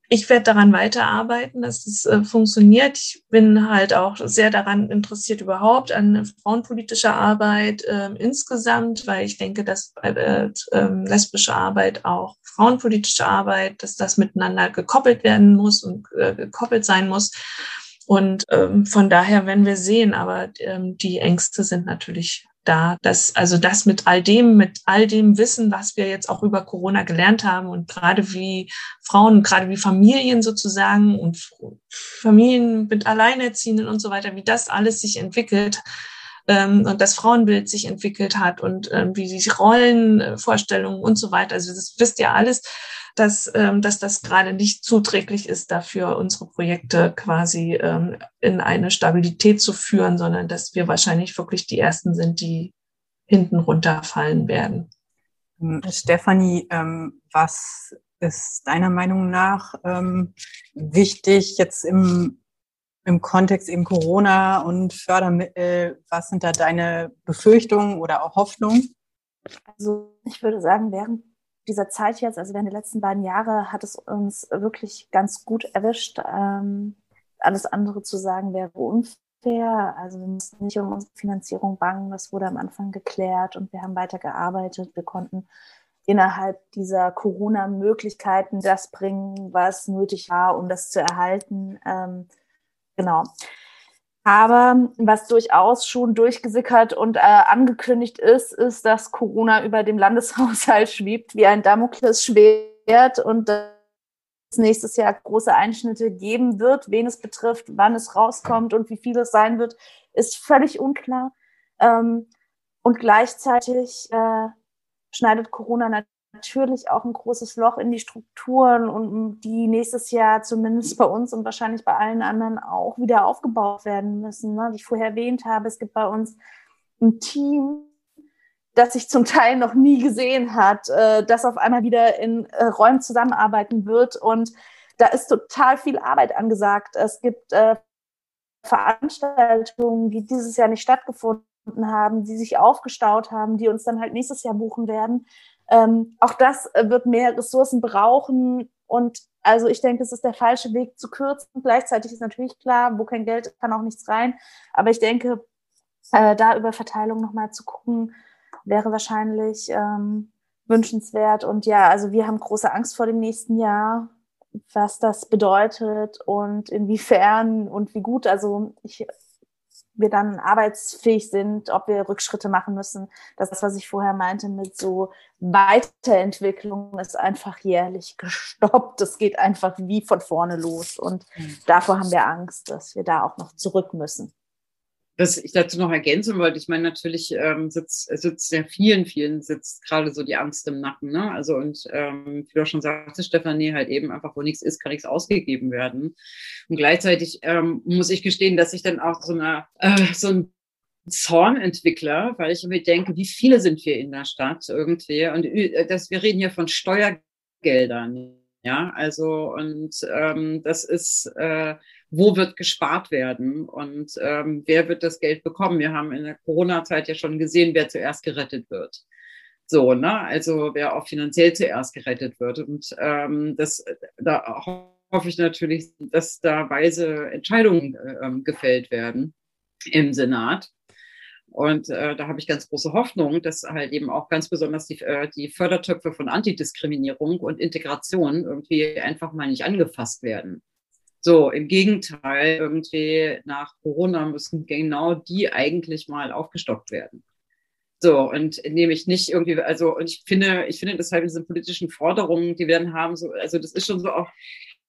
ich werde daran weiterarbeiten, dass es äh, funktioniert. Ich bin halt auch sehr daran interessiert überhaupt an frauenpolitischer Arbeit äh, insgesamt, weil ich denke, dass äh, ähm, lesbische Arbeit auch frauenpolitische Arbeit, dass das miteinander gekoppelt werden muss und äh, gekoppelt sein muss. Und ähm, von daher werden wir sehen, aber ähm, die Ängste sind natürlich da, dass also das mit all dem, mit all dem Wissen, was wir jetzt auch über Corona gelernt haben und gerade wie Frauen, gerade wie Familien sozusagen und Familien mit Alleinerziehenden und so weiter, wie das alles sich entwickelt, ähm, und das Frauenbild sich entwickelt hat und ähm, wie die Rollenvorstellungen und so weiter. Also das wisst ihr alles, dass, ähm, dass das gerade nicht zuträglich ist dafür, unsere Projekte quasi ähm, in eine Stabilität zu führen, sondern dass wir wahrscheinlich wirklich die Ersten sind, die hinten runterfallen werden. Ähm, Stefanie, ähm, was ist deiner Meinung nach ähm, wichtig jetzt im, im Kontext eben Corona und Fördermittel? Was sind da deine Befürchtungen oder auch Hoffnungen? Also ich würde sagen, während dieser Zeit jetzt, also während der letzten beiden Jahre, hat es uns wirklich ganz gut erwischt. Ähm, alles andere zu sagen wäre unfair. Also wir mussten nicht um unsere Finanzierung bangen. Das wurde am Anfang geklärt und wir haben weiter gearbeitet. Wir konnten innerhalb dieser Corona-Möglichkeiten das bringen, was nötig war, um das zu erhalten. Ähm, genau. Aber was durchaus schon durchgesickert und äh, angekündigt ist, ist, dass Corona über dem Landeshaushalt schwebt wie ein Damoklesschwert und es nächstes Jahr große Einschnitte geben wird. Wen es betrifft, wann es rauskommt und wie viel es sein wird, ist völlig unklar. Ähm, und gleichzeitig äh, schneidet Corona natürlich auch ein großes Loch in die Strukturen und die nächstes Jahr zumindest bei uns und wahrscheinlich bei allen anderen auch wieder aufgebaut werden müssen. Ne? Wie ich vorher erwähnt habe, es gibt bei uns ein Team, das sich zum Teil noch nie gesehen hat, äh, das auf einmal wieder in äh, Räumen zusammenarbeiten wird. Und da ist total viel Arbeit angesagt. Es gibt äh, Veranstaltungen, die dieses Jahr nicht stattgefunden haben, die sich aufgestaut haben, die uns dann halt nächstes Jahr buchen werden. Ähm, auch das äh, wird mehr Ressourcen brauchen. Und also ich denke, es ist der falsche Weg zu kürzen. Gleichzeitig ist natürlich klar, wo kein Geld kann auch nichts rein. Aber ich denke, äh, da über Verteilung nochmal zu gucken, wäre wahrscheinlich ähm, wünschenswert. Und ja, also wir haben große Angst vor dem nächsten Jahr, was das bedeutet und inwiefern und wie gut. Also ich wir dann arbeitsfähig sind, ob wir Rückschritte machen müssen. Das was ich vorher meinte mit so Weiterentwicklung ist einfach jährlich gestoppt. Das geht einfach wie von vorne los. Und mhm. davor haben wir Angst, dass wir da auch noch zurück müssen was ich dazu noch ergänzen wollte, ich meine, natürlich ähm, sitzt, sitzt sehr vielen, vielen sitzt gerade so die Angst im Nacken. Ne? Also und ähm, wie du schon sagte, Stefanie, halt eben einfach, wo nichts ist, kann nichts ausgegeben werden. Und gleichzeitig ähm, muss ich gestehen, dass ich dann auch so, eine, äh, so ein Zornentwickler, weil ich mir denke, wie viele sind wir in der Stadt irgendwie? Und äh, dass wir reden hier von Steuergeldern. Ja, also und ähm, das ist äh, wo wird gespart werden und ähm, wer wird das Geld bekommen. Wir haben in der Corona-Zeit ja schon gesehen, wer zuerst gerettet wird. So, ne? Also wer auch finanziell zuerst gerettet wird. Und ähm, das, da hoffe ich natürlich, dass da weise Entscheidungen äh, gefällt werden im Senat. Und äh, da habe ich ganz große Hoffnung, dass halt eben auch ganz besonders die, äh, die Fördertöpfe von Antidiskriminierung und Integration irgendwie einfach mal nicht angefasst werden. So, im Gegenteil, irgendwie nach Corona müssen genau die eigentlich mal aufgestockt werden. So, und indem ich nicht irgendwie, also, und ich finde, ich finde deshalb diese politischen Forderungen, die wir dann haben, so, also das ist schon so auch,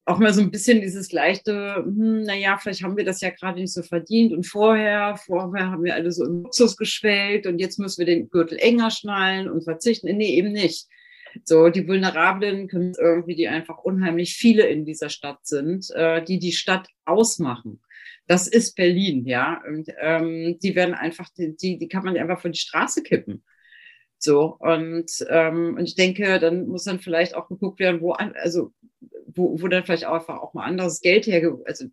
auch mal so ein bisschen dieses leichte, hm, naja, vielleicht haben wir das ja gerade nicht so verdient und vorher, vorher haben wir alle so im Luxus geschwelgt und jetzt müssen wir den Gürtel enger schnallen und verzichten. Nee, eben nicht. So, die Vulnerablen können irgendwie, die einfach unheimlich viele in dieser Stadt sind, äh, die die Stadt ausmachen. Das ist Berlin, ja. Und ähm, die werden einfach, die, die kann man einfach von die Straße kippen. So, und, ähm, und ich denke, dann muss dann vielleicht auch geguckt werden, wo, also, wo, wo dann vielleicht auch einfach auch mal anderes Geld herge also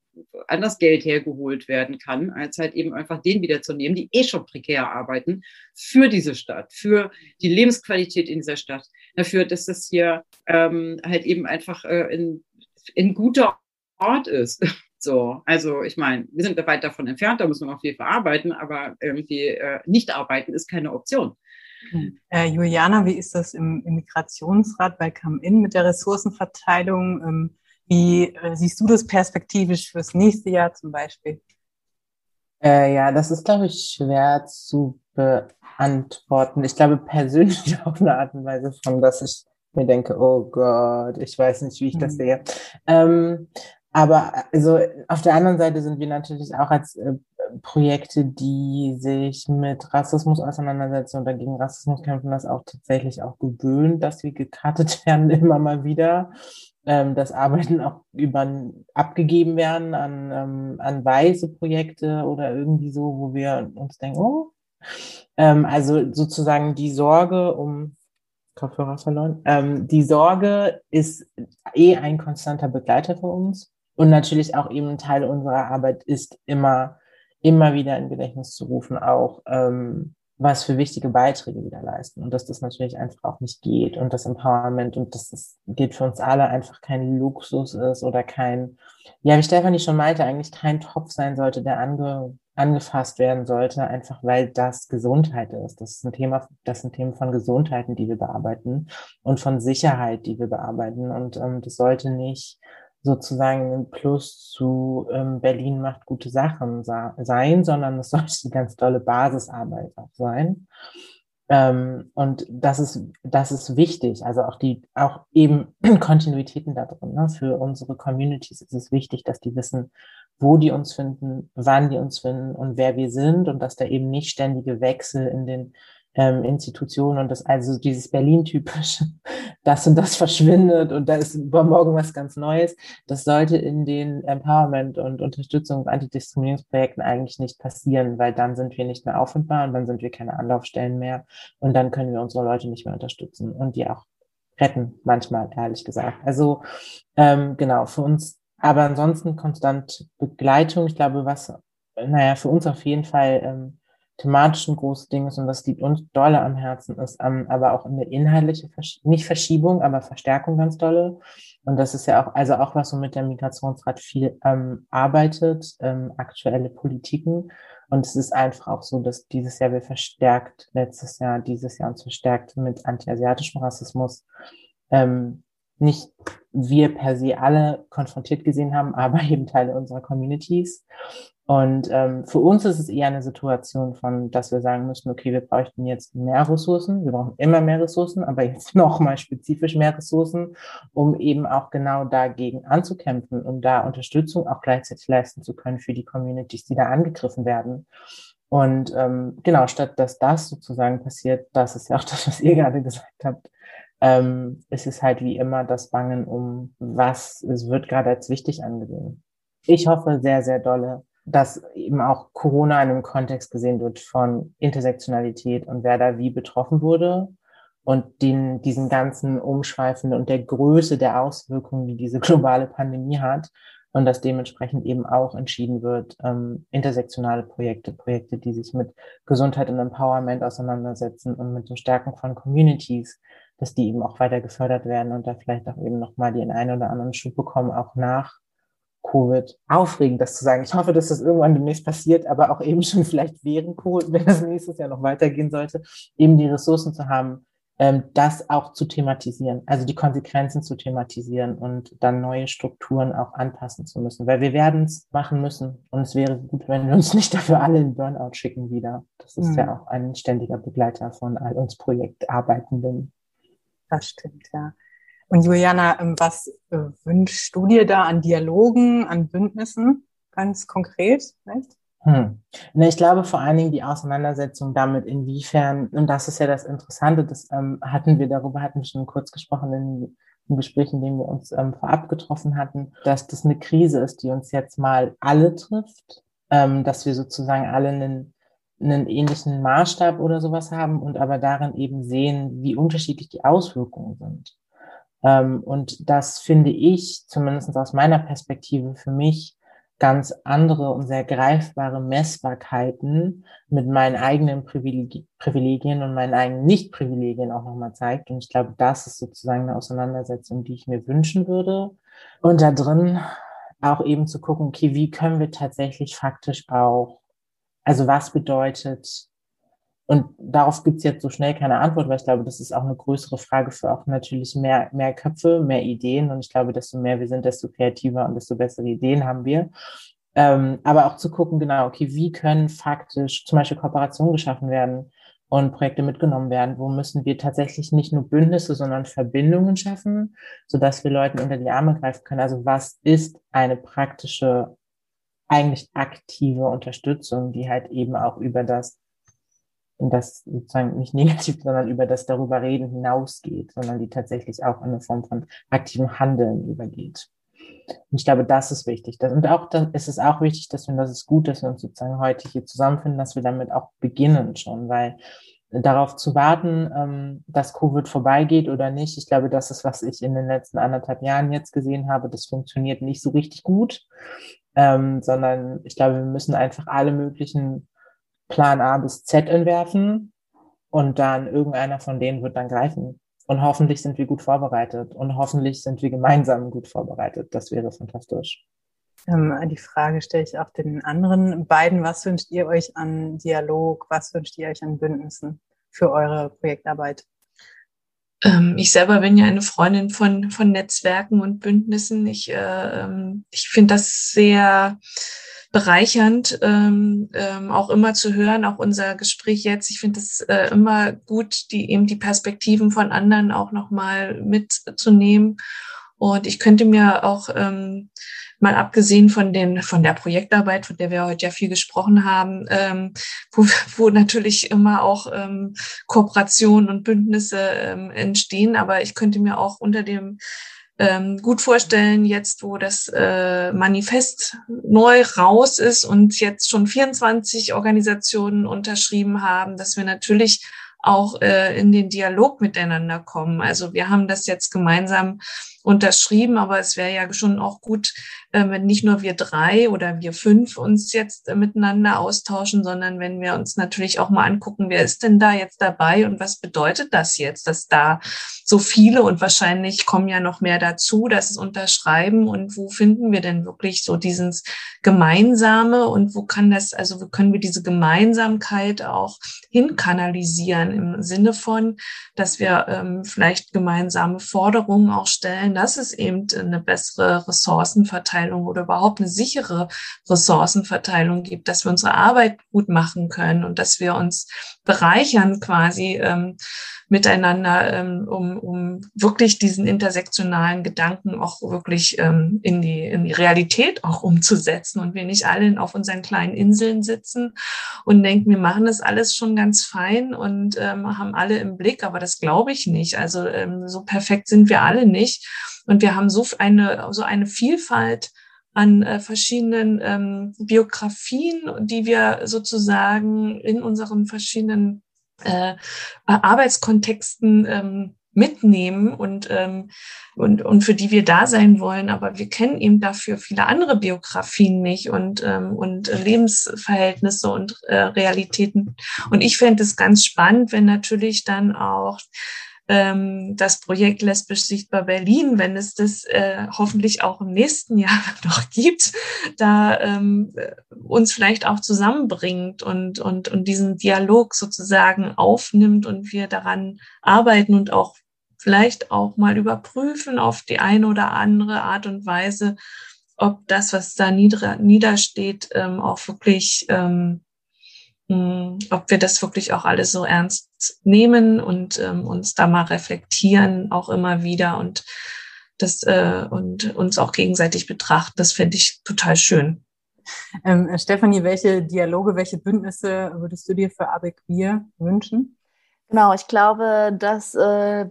anders Geld hergeholt werden kann, als halt eben einfach den wiederzunehmen, die eh schon prekär arbeiten, für diese Stadt, für die Lebensqualität in dieser Stadt, dafür, dass das hier ähm, halt eben einfach äh, in, in guter Ort ist. So, also ich meine, wir sind weit davon entfernt, da muss man noch viel verarbeiten, aber irgendwie äh, nicht arbeiten ist keine Option. Äh, Juliana, wie ist das im Immigrationsrat bei Come-In mit der Ressourcenverteilung? Ähm, wie äh, siehst du das perspektivisch fürs nächste Jahr zum Beispiel? Äh, ja, das ist, glaube ich, schwer zu beantworten. Ich glaube persönlich auf eine Art und Weise von, dass ich mir denke, oh Gott, ich weiß nicht, wie ich das mhm. sehe. Ähm, aber also auf der anderen Seite sind wir natürlich auch als äh, Projekte, die sich mit Rassismus auseinandersetzen und dagegen Rassismus kämpfen, das auch tatsächlich auch gewöhnt, dass wir gekartet werden immer mal wieder. Ähm, dass Arbeiten auch über abgegeben werden an, ähm, an weiße Projekte oder irgendwie so, wo wir uns denken, oh, ähm, also sozusagen die Sorge um Kopfhörer verloren. Ähm, die Sorge ist eh ein konstanter Begleiter für uns. Und natürlich auch eben Teil unserer Arbeit ist immer immer wieder in Gedächtnis zu rufen, auch ähm, was für wichtige Beiträge wir da leisten und dass das natürlich einfach auch nicht geht und das Empowerment und dass das geht für uns alle einfach kein Luxus ist oder kein, ja, wie Stefanie schon meinte, eigentlich kein Topf sein sollte, der ange, angefasst werden sollte, einfach weil das Gesundheit ist. Das ist ein Thema, das sind Themen von Gesundheiten, die wir bearbeiten und von Sicherheit, die wir bearbeiten und ähm, das sollte nicht sozusagen ein Plus zu ähm, Berlin macht gute Sachen sein, sondern es sollte eine ganz tolle Basisarbeit auch sein. Ähm, und das ist, das ist wichtig. Also auch die, auch eben Kontinuitäten da drin. Ne? Für unsere Communities ist es wichtig, dass die wissen, wo die uns finden, wann die uns finden und wer wir sind und dass da eben nicht ständige Wechsel in den ähm, Institutionen und das also dieses Berlin-typische, das und das verschwindet und da ist übermorgen was ganz Neues. Das sollte in den Empowerment- und Unterstützung Antidiskriminierungsprojekten eigentlich nicht passieren, weil dann sind wir nicht mehr auffindbar und dann sind wir keine Anlaufstellen mehr und dann können wir unsere Leute nicht mehr unterstützen und die auch retten, manchmal, ehrlich gesagt. Also ähm, genau, für uns, aber ansonsten konstant Begleitung. Ich glaube, was, naja, für uns auf jeden Fall ähm, thematisch ein großes Ding ist und das liegt uns dolle am Herzen ist, ähm, aber auch eine inhaltliche, Versch nicht Verschiebung, aber Verstärkung ganz dolle. Und das ist ja auch, also auch was so mit der Migrationsrat viel ähm, arbeitet, ähm, aktuelle Politiken. Und es ist einfach auch so, dass dieses Jahr wir verstärkt, letztes Jahr, dieses Jahr uns verstärkt mit antiasiatischem Rassismus, ähm, nicht wir per se alle konfrontiert gesehen haben, aber eben Teile unserer Communities. Und ähm, für uns ist es eher eine Situation von, dass wir sagen müssen, okay, wir bräuchten jetzt mehr Ressourcen, wir brauchen immer mehr Ressourcen, aber jetzt nochmal spezifisch mehr Ressourcen, um eben auch genau dagegen anzukämpfen, um da Unterstützung auch gleichzeitig leisten zu können für die Communities, die da angegriffen werden. Und ähm, genau, statt dass das sozusagen passiert, das ist ja auch das, was ihr gerade gesagt habt, ähm, ist es halt wie immer das Bangen um, was es wird gerade als wichtig angesehen. Ich hoffe sehr, sehr dolle, dass eben auch Corona in einem Kontext gesehen wird von Intersektionalität und wer da wie betroffen wurde und den, diesen ganzen Umschweifen und der Größe der Auswirkungen, die diese globale Pandemie hat und dass dementsprechend eben auch entschieden wird, ähm, intersektionale Projekte, Projekte, die sich mit Gesundheit und Empowerment auseinandersetzen und mit der Stärkung von Communities, dass die eben auch weiter gefördert werden und da vielleicht auch eben nochmal den einen oder anderen Schub bekommen, auch nach Covid. Aufregend, das zu sagen. Ich hoffe, dass das irgendwann demnächst passiert, aber auch eben schon vielleicht während Covid, wenn das nächstes Jahr noch weitergehen sollte, eben die Ressourcen zu haben, ähm, das auch zu thematisieren, also die Konsequenzen zu thematisieren und dann neue Strukturen auch anpassen zu müssen, weil wir werden es machen müssen und es wäre gut, wenn wir uns nicht dafür alle in Burnout schicken wieder. Das ist mhm. ja auch ein ständiger Begleiter von all uns Projektarbeitenden. Das stimmt, ja. Und Juliana, ähm, was äh, wünschst du dir da an Dialogen, an Bündnissen ganz konkret? Nicht? Hm. Ich glaube vor allen Dingen die Auseinandersetzung damit, inwiefern, und das ist ja das Interessante, das ähm, hatten wir, darüber hatten wir schon kurz gesprochen in, im Gespräch, in dem wir uns ähm, vorab getroffen hatten, dass das eine Krise ist, die uns jetzt mal alle trifft, ähm, dass wir sozusagen alle einen, einen ähnlichen Maßstab oder sowas haben und aber darin eben sehen, wie unterschiedlich die Auswirkungen sind. Ähm, und das finde ich, zumindest aus meiner Perspektive, für mich ganz andere und sehr greifbare Messbarkeiten mit meinen eigenen Privilegien und meinen eigenen Nicht-Privilegien auch nochmal zeigt. Und ich glaube, das ist sozusagen eine Auseinandersetzung, die ich mir wünschen würde. Und da drin auch eben zu gucken, okay, wie können wir tatsächlich faktisch auch, also was bedeutet und darauf gibt es jetzt so schnell keine Antwort, weil ich glaube, das ist auch eine größere Frage für auch natürlich mehr, mehr Köpfe, mehr Ideen. Und ich glaube, desto mehr wir sind, desto kreativer und desto bessere Ideen haben wir. Ähm, aber auch zu gucken, genau, okay, wie können faktisch zum Beispiel Kooperationen geschaffen werden, und Projekte mitgenommen werden? Wo müssen wir tatsächlich nicht nur Bündnisse, sondern Verbindungen schaffen, sodass wir Leuten unter die Arme greifen können? Also was ist eine praktische, eigentlich aktive Unterstützung, die halt eben auch über das und das sozusagen nicht negativ, sondern über das darüber reden hinausgeht, sondern die tatsächlich auch in eine Form von aktivem Handeln übergeht. Und ich glaube, das ist wichtig. Und auch dann ist es auch wichtig, dass wir, das ist gut, dass wir uns sozusagen heute hier zusammenfinden, dass wir damit auch beginnen schon, weil darauf zu warten, ähm, dass Covid vorbeigeht oder nicht, ich glaube, das ist, was ich in den letzten anderthalb Jahren jetzt gesehen habe, das funktioniert nicht so richtig gut, ähm, sondern ich glaube, wir müssen einfach alle möglichen Plan A bis Z entwerfen und dann irgendeiner von denen wird dann greifen. Und hoffentlich sind wir gut vorbereitet und hoffentlich sind wir gemeinsam gut vorbereitet. Das wäre fantastisch. Ähm, die Frage stelle ich auch den anderen beiden. Was wünscht ihr euch an Dialog? Was wünscht ihr euch an Bündnissen für eure Projektarbeit? Ähm, ich selber bin ja eine Freundin von, von Netzwerken und Bündnissen. Ich, äh, ähm, ich finde das sehr bereichernd, ähm, ähm, auch immer zu hören, auch unser Gespräch jetzt. Ich finde es äh, immer gut, die eben die Perspektiven von anderen auch nochmal mitzunehmen. Und ich könnte mir auch ähm, mal abgesehen von den von der Projektarbeit, von der wir heute ja viel gesprochen haben, ähm, wo, wo natürlich immer auch ähm, Kooperationen und Bündnisse ähm, entstehen, aber ich könnte mir auch unter dem ähm, gut vorstellen, jetzt wo das äh, Manifest neu raus ist und jetzt schon 24 Organisationen unterschrieben haben, dass wir natürlich auch äh, in den Dialog miteinander kommen. Also wir haben das jetzt gemeinsam unterschrieben, aber es wäre ja schon auch gut, äh, wenn nicht nur wir drei oder wir fünf uns jetzt äh, miteinander austauschen, sondern wenn wir uns natürlich auch mal angucken, wer ist denn da jetzt dabei und was bedeutet das jetzt, dass da so viele und wahrscheinlich kommen ja noch mehr dazu, dass es unterschreiben und wo finden wir denn wirklich so dieses Gemeinsame und wo kann das, also wo können wir diese Gemeinsamkeit auch hinkanalisieren im Sinne von, dass wir ähm, vielleicht gemeinsame Forderungen auch stellen, sicherstellen, dass es eben eine bessere Ressourcenverteilung oder überhaupt eine sichere Ressourcenverteilung gibt, dass wir unsere Arbeit gut machen können und dass wir uns bereichern quasi ähm, miteinander, ähm, um, um wirklich diesen intersektionalen Gedanken auch wirklich ähm, in, die, in die Realität auch umzusetzen und wir nicht alle auf unseren kleinen Inseln sitzen und denken, wir machen das alles schon ganz fein und ähm, haben alle im Blick, aber das glaube ich nicht. Also ähm, so perfekt sind wir alle nicht. Und wir haben so eine, so eine Vielfalt an äh, verschiedenen ähm, Biografien, die wir sozusagen in unseren verschiedenen äh, Arbeitskontexten ähm, mitnehmen und, ähm, und, und für die wir da sein wollen. Aber wir kennen eben dafür viele andere Biografien nicht und, ähm, und Lebensverhältnisse und äh, Realitäten. Und ich fände es ganz spannend, wenn natürlich dann auch ähm, das Projekt Lesbisch Sichtbar Berlin, wenn es das äh, hoffentlich auch im nächsten Jahr noch gibt, da ähm, uns vielleicht auch zusammenbringt und, und, und diesen Dialog sozusagen aufnimmt und wir daran arbeiten und auch vielleicht auch mal überprüfen auf die eine oder andere Art und Weise, ob das, was da nieder, niedersteht, ähm, auch wirklich ähm, hm, ob wir das wirklich auch alles so ernst nehmen und ähm, uns da mal reflektieren, auch immer wieder und das äh, und uns auch gegenseitig betrachten. Das fände ich total schön. Ähm, Stefanie, welche Dialoge, welche Bündnisse würdest du dir für Abe Queer wünschen? Genau, ich glaube, dass äh,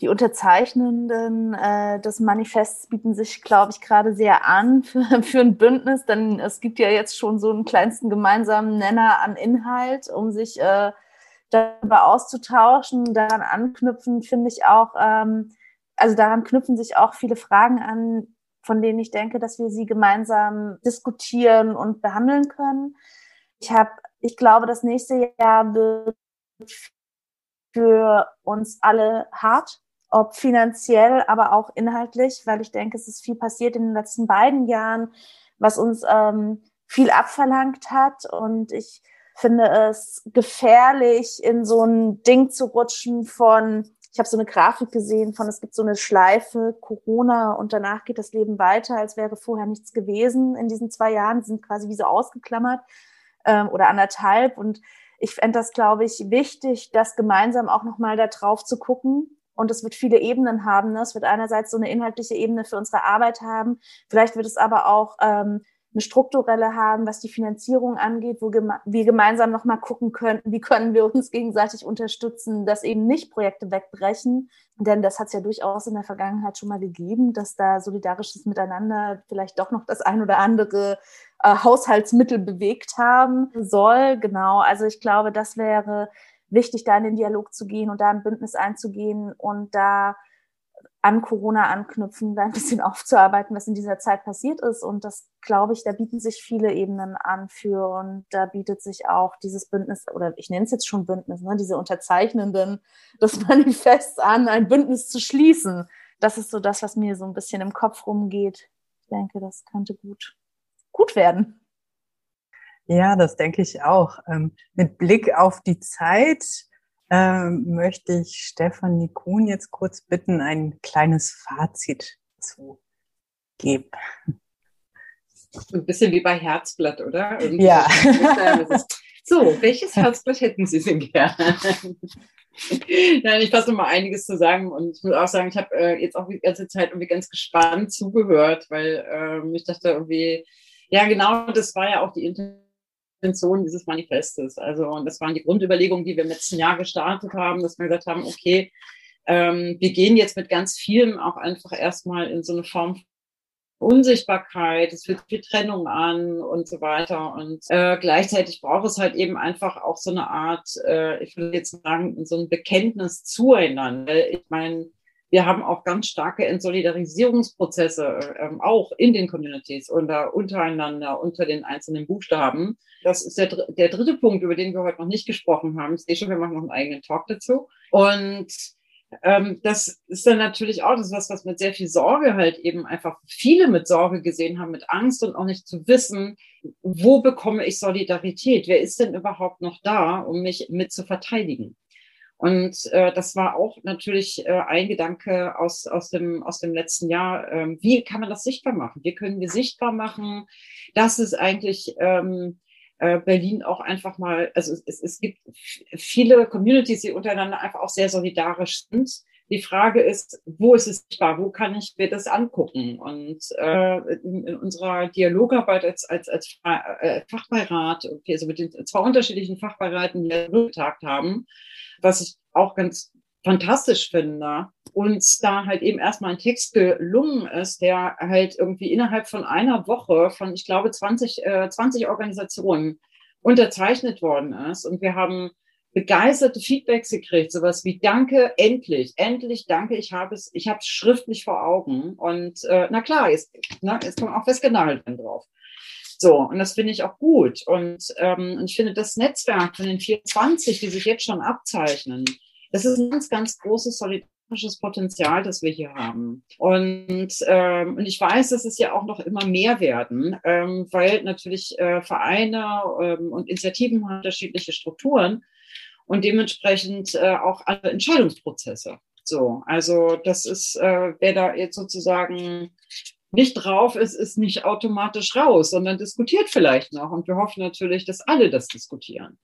die Unterzeichnenden äh, des Manifests bieten sich, glaube ich, gerade sehr an für, für ein Bündnis, denn es gibt ja jetzt schon so einen kleinsten gemeinsamen Nenner an Inhalt, um sich äh, darüber auszutauschen. Daran anknüpfen finde ich auch, ähm, also daran knüpfen sich auch viele Fragen an, von denen ich denke, dass wir sie gemeinsam diskutieren und behandeln können. Ich habe, ich glaube, das nächste Jahr wird für uns alle hart, ob finanziell, aber auch inhaltlich, weil ich denke, es ist viel passiert in den letzten beiden Jahren, was uns ähm, viel abverlangt hat. Und ich finde es gefährlich, in so ein Ding zu rutschen von, ich habe so eine Grafik gesehen von, es gibt so eine Schleife Corona und danach geht das Leben weiter, als wäre vorher nichts gewesen in diesen zwei Jahren, sind quasi wie so ausgeklammert ähm, oder anderthalb. Und ich fände das, glaube ich, wichtig, das gemeinsam auch nochmal da drauf zu gucken. Und es wird viele Ebenen haben. Ne? Es wird einerseits so eine inhaltliche Ebene für unsere Arbeit haben. Vielleicht wird es aber auch ähm, eine strukturelle haben, was die Finanzierung angeht, wo geme wir gemeinsam nochmal gucken könnten, wie können wir uns gegenseitig unterstützen, dass eben nicht Projekte wegbrechen. Denn das hat es ja durchaus in der Vergangenheit schon mal gegeben, dass da solidarisches Miteinander vielleicht doch noch das ein oder andere äh, Haushaltsmittel bewegt haben soll. Genau, also ich glaube, das wäre wichtig, da in den Dialog zu gehen und da ein Bündnis einzugehen und da an Corona anknüpfen, da ein bisschen aufzuarbeiten, was in dieser Zeit passiert ist. Und das, glaube ich, da bieten sich viele Ebenen an für und da bietet sich auch dieses Bündnis, oder ich nenne es jetzt schon Bündnis, ne, diese Unterzeichnenden, das Manifest an, ein Bündnis zu schließen. Das ist so das, was mir so ein bisschen im Kopf rumgeht. Ich denke, das könnte gut, gut werden. Ja, das denke ich auch. Ähm, mit Blick auf die Zeit, ähm, möchte ich Stefanie Kuhn jetzt kurz bitten, ein kleines Fazit zu geben. Ein bisschen wie bei Herzblatt, oder? Irgendwie ja. So, welches Herzblatt hätten Sie denn gerne? Nein, ich fasse noch mal einiges zu sagen und ich muss auch sagen, ich habe äh, jetzt auch die ganze Zeit irgendwie ganz gespannt zugehört, weil ähm, ich dachte irgendwie, ja genau, das war ja auch die Intention dieses Manifestes. Also, und das waren die Grundüberlegungen, die wir im letzten Jahr gestartet haben, dass wir gesagt haben, okay, ähm, wir gehen jetzt mit ganz vielem auch einfach erstmal in so eine Form von Unsichtbarkeit, es wird viel Trennung an und so weiter. Und äh, gleichzeitig braucht es halt eben einfach auch so eine Art, äh, ich würde jetzt sagen, so ein Bekenntnis zueinander. Ich meine, wir haben auch ganz starke Entsolidarisierungsprozesse, ähm, auch in den Communities oder untereinander, unter den einzelnen Buchstaben. Das ist der, der dritte Punkt, über den wir heute noch nicht gesprochen haben. Ich sehe schon, wir machen noch einen eigenen Talk dazu. Und ähm, das ist dann natürlich auch das was, was mit sehr viel Sorge halt eben einfach viele mit Sorge gesehen haben, mit Angst und auch nicht zu wissen, wo bekomme ich Solidarität? Wer ist denn überhaupt noch da, um mich mit zu verteidigen? Und äh, das war auch natürlich äh, ein Gedanke aus, aus, dem, aus dem letzten Jahr. Ähm, wie kann man das sichtbar machen? Wie können wir sichtbar machen, dass es eigentlich ähm, äh, Berlin auch einfach mal, also es, es gibt viele Communities, die untereinander einfach auch sehr solidarisch sind. Die Frage ist, wo ist es sichtbar? Wo kann ich mir das angucken? Und äh, in, in unserer Dialogarbeit als, als, als äh, Fachbeirat, okay, also mit den zwei unterschiedlichen Fachbeiraten, die wir getagt haben, was ich auch ganz fantastisch finde, uns da halt eben erstmal ein Text gelungen ist, der halt irgendwie innerhalb von einer Woche von, ich glaube, 20, äh, 20 Organisationen unterzeichnet worden ist. Und wir haben begeisterte Feedbacks gekriegt, sowas wie Danke, endlich, endlich, danke, ich habe es, ich habe es schriftlich vor Augen. Und äh, na klar, jetzt, na, jetzt kommt auch festgenagelt drauf. So, und das finde ich auch gut. Und, ähm, ich finde, das Netzwerk von den 24, die sich jetzt schon abzeichnen, das ist ein ganz, ganz großes solidarisches Potenzial, das wir hier haben. Und, ähm, und ich weiß, dass es ja auch noch immer mehr werden, ähm, weil natürlich äh, Vereine ähm, und Initiativen haben unterschiedliche Strukturen und dementsprechend äh, auch andere Entscheidungsprozesse. So, also das ist, äh, wer da jetzt sozusagen nicht drauf ist, ist nicht automatisch raus, sondern diskutiert vielleicht noch. Und wir hoffen natürlich, dass alle das diskutieren.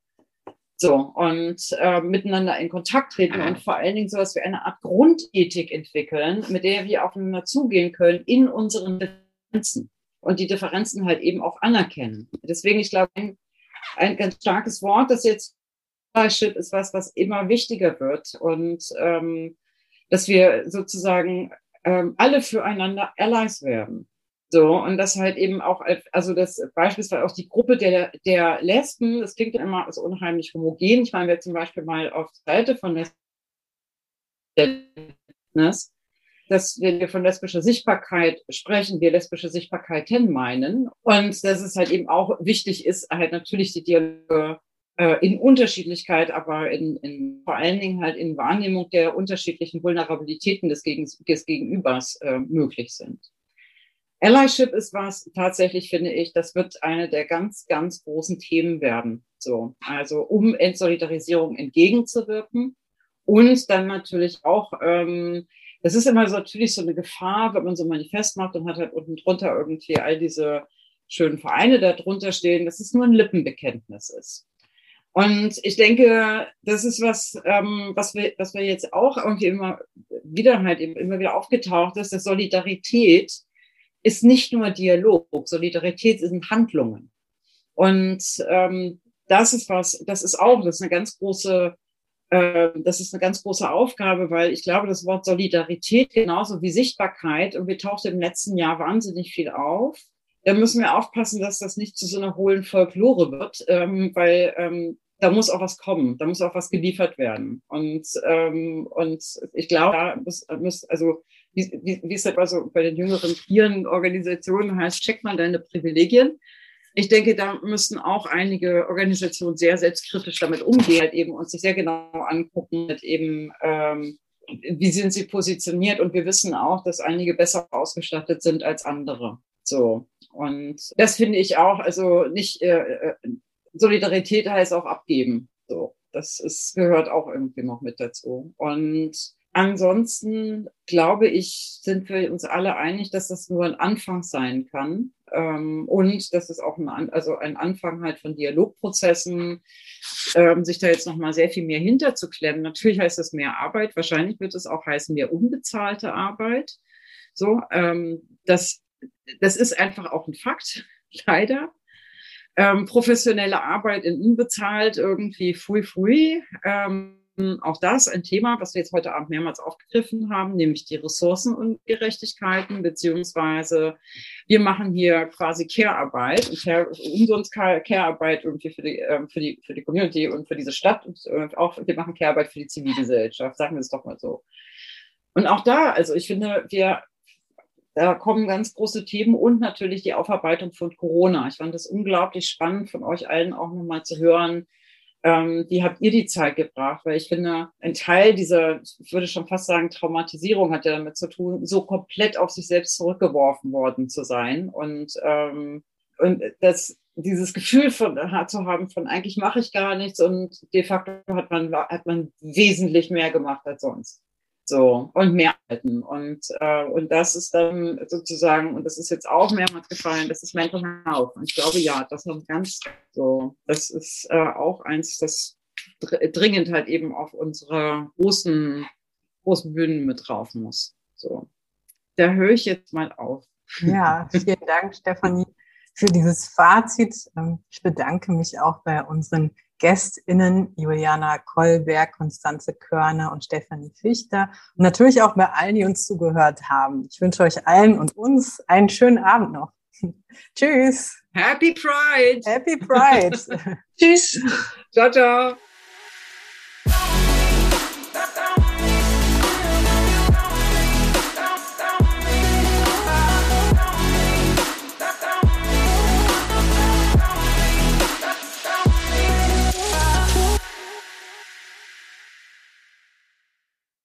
So, und äh, miteinander in Kontakt treten und vor allen Dingen sowas wie eine Art Grundethik entwickeln, mit der wir aufeinander zugehen können in unseren Differenzen und die Differenzen halt eben auch anerkennen. Deswegen, ich glaube, ein, ein ganz starkes Wort, das jetzt Allyship ist was, was immer wichtiger wird und ähm, dass wir sozusagen ähm, alle füreinander Allies werden. So, und das halt eben auch, also das beispielsweise auch die Gruppe der, der Lesben, das klingt immer so unheimlich homogen. Ich meine, wer zum Beispiel mal auf Seite von Lesben, dass wenn wir von lesbischer Sichtbarkeit sprechen, wir lesbische Sichtbarkeiten meinen. Und dass es halt eben auch wichtig ist, halt natürlich die Dialoge in Unterschiedlichkeit, aber in, in, vor allen Dingen halt in Wahrnehmung der unterschiedlichen Vulnerabilitäten des, Gegen, des Gegenübers äh, möglich sind. Allyship ist was, tatsächlich finde ich, das wird eine der ganz, ganz großen Themen werden. So, also um Entsolidarisierung entgegenzuwirken und dann natürlich auch, ähm, das ist immer so natürlich so eine Gefahr, wenn man so ein Manifest macht und hat halt unten drunter irgendwie all diese schönen Vereine da drunter stehen, dass es nur ein Lippenbekenntnis ist. Und ich denke, das ist was, ähm, was wir, was wir jetzt auch irgendwie immer wieder halt immer wieder aufgetaucht ist, dass Solidarität ist nicht nur Dialog. Solidarität sind Handlungen. Und ähm, das ist was, das ist auch, das ist eine ganz große, äh, das ist eine ganz große Aufgabe, weil ich glaube, das Wort Solidarität genauso wie Sichtbarkeit und wir taucht im letzten Jahr wahnsinnig viel auf. Da müssen wir aufpassen, dass das nicht zu so einer hohlen Folklore wird, ähm, weil ähm, da muss auch was kommen, da muss auch was geliefert werden. Und, ähm, und ich glaube, da muss, muss also wie, wie, es halt also bei den jüngeren Vieren Organisationen heißt, check mal deine Privilegien. Ich denke, da müssen auch einige Organisationen sehr selbstkritisch damit umgehen, halt eben und sich sehr genau angucken, halt eben, ähm, wie sind sie positioniert. Und wir wissen auch, dass einige besser ausgestattet sind als andere. So. Und das finde ich auch, also nicht, äh, äh Solidarität heißt auch abgeben. So, das ist, gehört auch irgendwie noch mit dazu. Und ansonsten glaube ich, sind wir uns alle einig, dass das nur ein Anfang sein kann. Ähm, und dass es auch ein, also ein Anfang halt von Dialogprozessen, ähm, sich da jetzt nochmal sehr viel mehr hinterzuklemmen. Natürlich heißt das mehr Arbeit. Wahrscheinlich wird es auch heißen mehr unbezahlte Arbeit. So, ähm, das, das ist einfach auch ein Fakt, leider ähm, professionelle Arbeit in unbezahlt irgendwie fui fui. Ähm, auch das ein Thema, was wir jetzt heute Abend mehrmals aufgegriffen haben, nämlich die Ressourcenungerechtigkeiten, beziehungsweise wir machen hier quasi Care-Arbeit umsonst Care-Arbeit irgendwie für die, ähm, für, die, für die Community und für diese Stadt und äh, auch wir machen Care-Arbeit für die Zivilgesellschaft, sagen wir es doch mal so. Und auch da, also ich finde, wir da kommen ganz große Themen und natürlich die Aufarbeitung von Corona. Ich fand das unglaublich spannend von euch allen auch nochmal zu hören. Ähm, wie habt ihr die Zeit gebracht? Weil ich finde, ein Teil dieser, ich würde schon fast sagen, Traumatisierung hat ja damit zu tun, so komplett auf sich selbst zurückgeworfen worden zu sein. Und, ähm, und das, dieses Gefühl von, zu haben von eigentlich mache ich gar nichts und de facto hat man, hat man wesentlich mehr gemacht als sonst. So, und mehr halten. Und, äh, und das ist dann sozusagen, und das ist jetzt auch mehrmals gefallen, das ist Mental Health. Und ich glaube, ja, das ist ganz so, das ist äh, auch eins, das dringend halt eben auf unsere großen, großen Bühnen mit drauf muss. So. Da höre ich jetzt mal auf. Ja, vielen Dank, Stefanie, für dieses Fazit. Ähm, ich bedanke mich auch bei unseren GästInnen Juliana Kolberg, Konstanze Körner und Stefanie Fichter und natürlich auch bei allen, die uns zugehört haben. Ich wünsche euch allen und uns einen schönen Abend noch. Tschüss. Happy Pride. Happy Pride. Tschüss. Ciao, ciao.